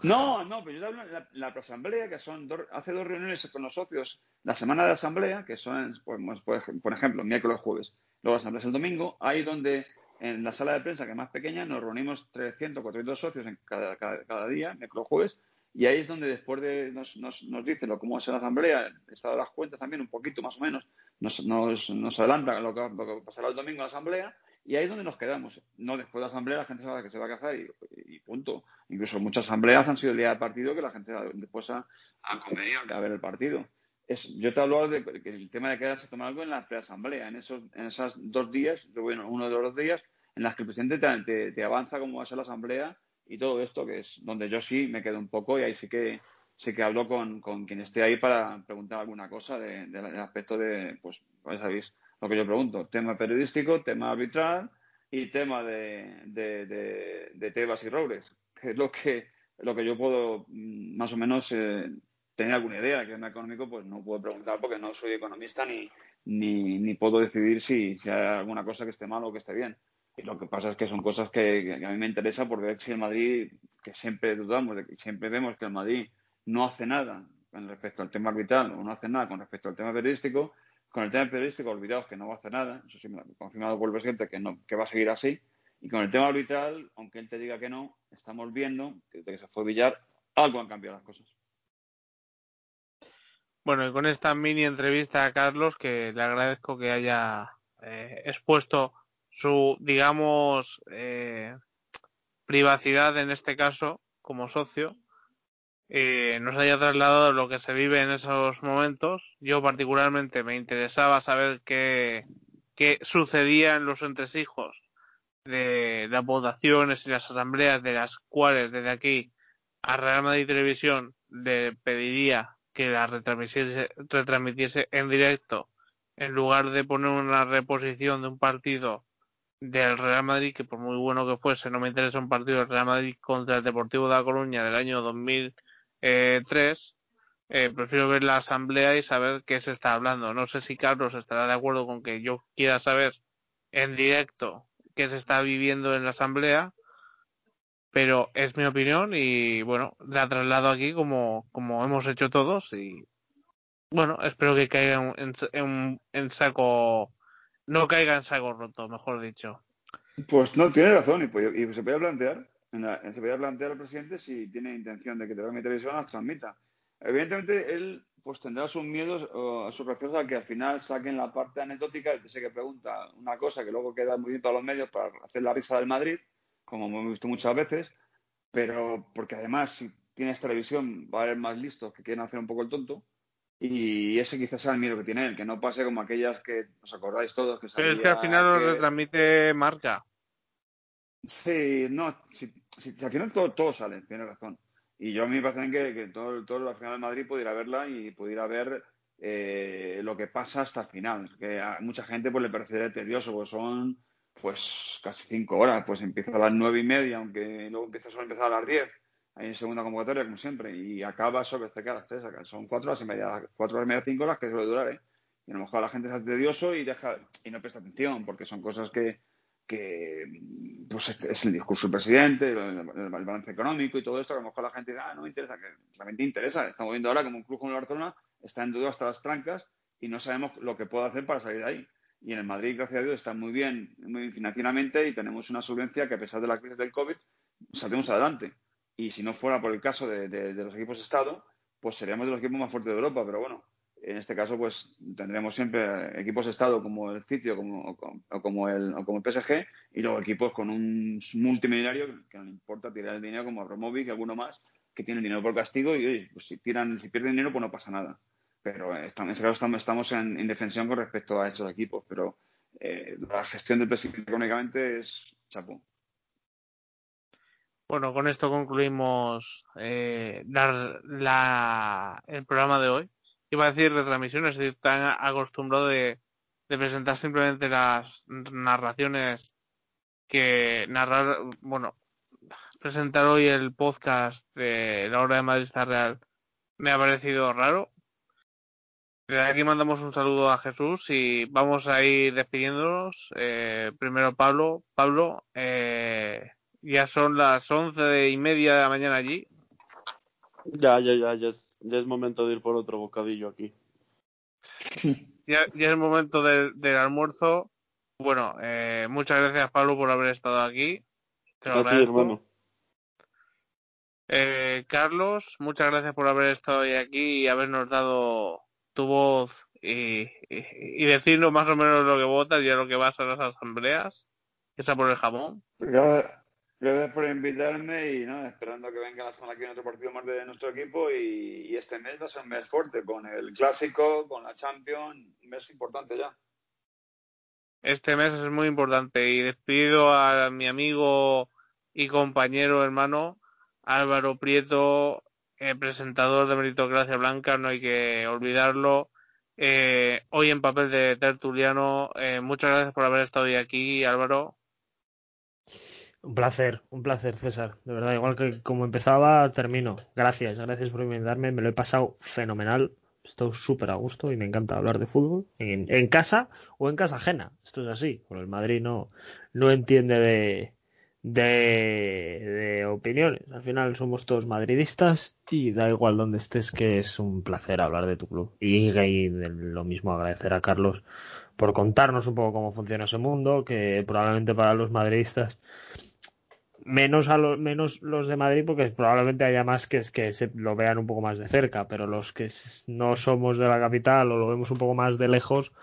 Speaker 4: No, no, pero yo te hablo en la, la asamblea, que son hace dos reuniones con los socios, la semana de asamblea, que son, pues, pues por ejemplo, miércoles, jueves, luego asamblea es el domingo, ahí donde en la sala de prensa, que es más pequeña, nos reunimos 300, 400 socios en cada, cada, cada día, y ahí es donde después de nos, nos, nos dice lo cómo es la asamblea, el estado de las cuentas también, un poquito más o menos, nos, nos, nos adelanta lo que, pasará el domingo en la asamblea, y ahí es donde nos quedamos. No después de la asamblea la gente sabe que se va a casar y, y, punto. Incluso muchas asambleas han sido el día del partido que la gente después ha, ha convenido a ver el partido. Es, yo te hablo de que el tema de quedarse a tomar algo en la preasamblea. En esos, en esos dos días, voy uno de los dos días, en las que el presidente te, te, avanza cómo va a ser la asamblea y todo esto, que es donde yo sí me quedo un poco y ahí sí que sí que hablo con, con quien esté ahí para preguntar alguna cosa de, de, del aspecto de, pues, pues sabéis lo que yo pregunto, tema periodístico, tema arbitral y tema de, de, de, de Tebas y Robles, que es lo que, lo que yo puedo mm, más o menos eh, tener alguna idea. De tema económico, pues no puedo preguntar porque no soy economista ni, ni, ni puedo decidir si, si hay alguna cosa que esté mal o que esté bien. Y lo que pasa es que son cosas que, a mí me interesa por ver si el Madrid, que siempre dudamos, de que siempre vemos que el Madrid no hace nada con respecto al tema arbitral o no hace nada con respecto al tema periodístico. Con el tema periodístico, olvidaos que no va a hacer nada, eso sí me ha confirmado por el presidente que, no, que va a seguir así. Y con el tema arbitral, aunque él te diga que no, estamos viendo que desde que se fue Villar, algo han cambiado las cosas.
Speaker 1: Bueno, y con esta mini entrevista a Carlos, que le agradezco que haya eh, expuesto su, digamos, eh, privacidad en este caso como socio, eh, nos haya trasladado lo que se vive en esos momentos. Yo particularmente me interesaba saber qué, qué sucedía en los entresijos de las votaciones y las asambleas de las cuales desde aquí a Real Madrid Televisión le pediría que la retransmitiese, retransmitiese en directo en lugar de poner una reposición de un partido del Real Madrid, que por muy bueno que fuese, no me interesa un partido del Real Madrid contra el Deportivo de La Coruña del año 2003, eh, prefiero ver la asamblea y saber qué se está hablando. No sé si Carlos estará de acuerdo con que yo quiera saber en directo qué se está viviendo en la asamblea, pero es mi opinión y bueno, la traslado aquí como, como hemos hecho todos y bueno, espero que caiga en, en, en saco no caiga en saco roto, mejor dicho.
Speaker 4: Pues no, tiene razón, y, pues, y se puede plantear, la, se puede plantear al presidente si tiene intención de que Televisión Televisión las transmita. Evidentemente, él pues tendrá sus miedos o sus recelos a que al final saquen la parte anecdótica ese que pregunta una cosa que luego queda muy bien para los medios para hacer la risa del Madrid, como hemos visto muchas veces, pero porque además si tienes televisión va a haber más listos que quieren hacer un poco el tonto y ese quizás sea el miedo que tiene él, que no pase como aquellas que os acordáis todos. Que
Speaker 1: Pero es que al final lo retransmite marca.
Speaker 4: Sí, no, si, al final todo, todo sale, tiene razón. Y yo a mí me parece que, que todo, todo el final de Madrid pudiera verla y pudiera ver eh, lo que pasa hasta el final. Que a mucha gente pues le parecería tedioso, pues son pues casi cinco horas, pues empieza a las nueve y media, aunque luego empieza solo empezar a las diez hay en segunda convocatoria, como siempre, y acaba sobre cerca de las tres, son cuatro horas y media, cuatro horas y media, cinco horas que suele durar, ¿eh? Y a lo mejor la gente se hace tedioso y deja, y no presta atención, porque son cosas que, que pues es, el discurso del presidente, el, balance económico y todo esto, que a lo mejor la gente dice, ah, no me interesa, que realmente interesa. Estamos viendo ahora como un club como el Barcelona está en duda hasta las trancas y no sabemos lo que puede hacer para salir de ahí. Y en el Madrid, gracias a Dios, está muy bien, muy bien financieramente y tenemos una solvencia que a pesar de la crisis del COVID, salimos adelante. Y si no fuera por el caso de, los equipos de Estado, pues seríamos de los equipos más fuertes de Europa. Pero bueno, en este caso, pues tendremos siempre equipos de Estado como el como, o, como el, o como el PSG y luego equipos con un multimillonario que no le importa tirar el dinero como Abramovic y alguno más que tienen dinero por castigo y oye, pues si tiran, si pierden dinero, pues no pasa nada. Pero caso estamos, estamos en, en, defensión con respecto a esos equipos. Pero eh, la gestión del presidente económicamente es chapó.
Speaker 1: Bueno, con esto concluimos eh, la, el programa de hoy. Iba a decir retransmisiones, estoy tan acostumbrado de, presentar simplemente las narraciones que narrar, bueno, presentar hoy el podcast de la hora de Madrid está real me ha parecido raro. De aquí mandamos un saludo a Jesús y vamos a ir despidiéndonos. Eh, primero Pablo. Pablo, eh, ya son las once y media de la mañana allí.
Speaker 3: Ya, ya, ya, ya es, ya es momento de ir por otro bocadillo aquí.
Speaker 1: ya, ya es momento del, almuerzo. Bueno, eh, muchas gracias Pablo por haber estado aquí.
Speaker 3: Te lo hermano.
Speaker 1: Eh, Carlos, muchas gracias por haber estado hoy aquí y habernos dado tu voz y, y, decirnos más o menos lo que votas y a lo que vas a las asambleas. Esa por el jamón.
Speaker 4: Gracias por invitarme y ¿no? esperando que venga la semana que viene otro partido más de nuestro equipo y, este mes va a ser un mes fuerte con el clásico, con la Champions, un mes importante ya.
Speaker 1: Este mes es muy importante y despido a mi amigo y compañero hermano Álvaro Prieto, presentador de Meritocracia Blanca, no hay que olvidarlo. Eh, hoy en papel de tertuliano, eh, muchas gracias por haber estado hoy aquí, Álvaro.
Speaker 2: Un placer, un placer, César. De verdad, igual que como empezaba, termino. Gracias, gracias por invitarme. Me lo he pasado fenomenal. Estoy súper a gusto y me encanta hablar de fútbol. En, casa o en casa ajena. Esto es así. Bueno, el Madrid no, no entiende de, de, opiniones. Al final somos todos madridistas y da igual donde estés que es un placer hablar de tu club. Y, y lo mismo agradecer a Carlos por contarnos un poco cómo funciona ese mundo, que probablemente para los madridistas menos a los menos los de Madrid porque probablemente haya más que que se lo vean un poco más de cerca pero los que no somos de la capital o lo vemos un poco más de lejos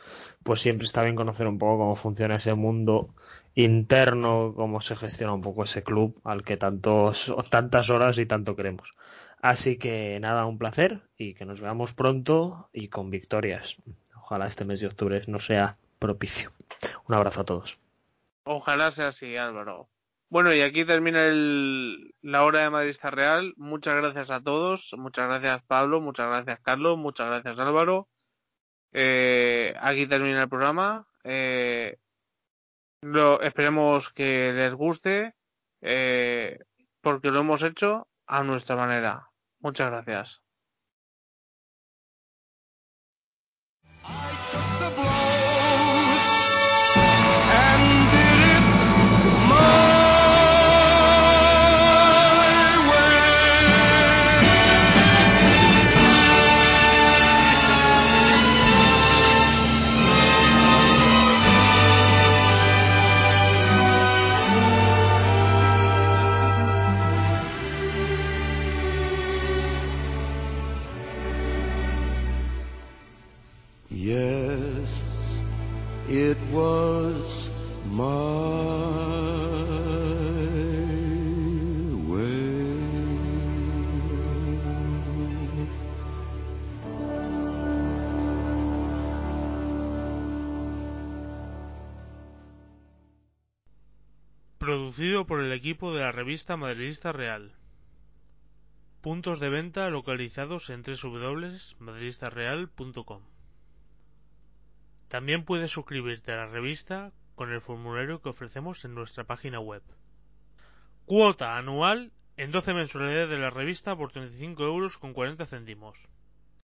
Speaker 2: pues siempre está bien conocer un poco cómo funciona ese mundo interno cómo se gestiona un poco ese club al que tantos tantas horas y tanto queremos así que nada un placer y que nos veamos pronto y con victorias ojalá este mes de octubre no sea propicio un abrazo a todos
Speaker 1: ojalá sea así Álvaro bueno, y aquí termina la hora de Madridista Real. Muchas gracias a todos. Muchas gracias Pablo, muchas gracias Carlos, muchas gracias Álvaro. Eh, aquí termina el programa. Eh, lo, esperemos que les guste eh, porque lo hemos hecho a nuestra manera. Muchas gracias. it was.
Speaker 5: Producido por el equipo de la revista Madridista Real. Puntos de venta localizados en www.madridistarreal.com también puedes suscribirte a la revista con el formulario que ofrecemos en nuestra página web. Cuota anual en 12 mensualidades de la revista por 35 euros con 40 céntimos.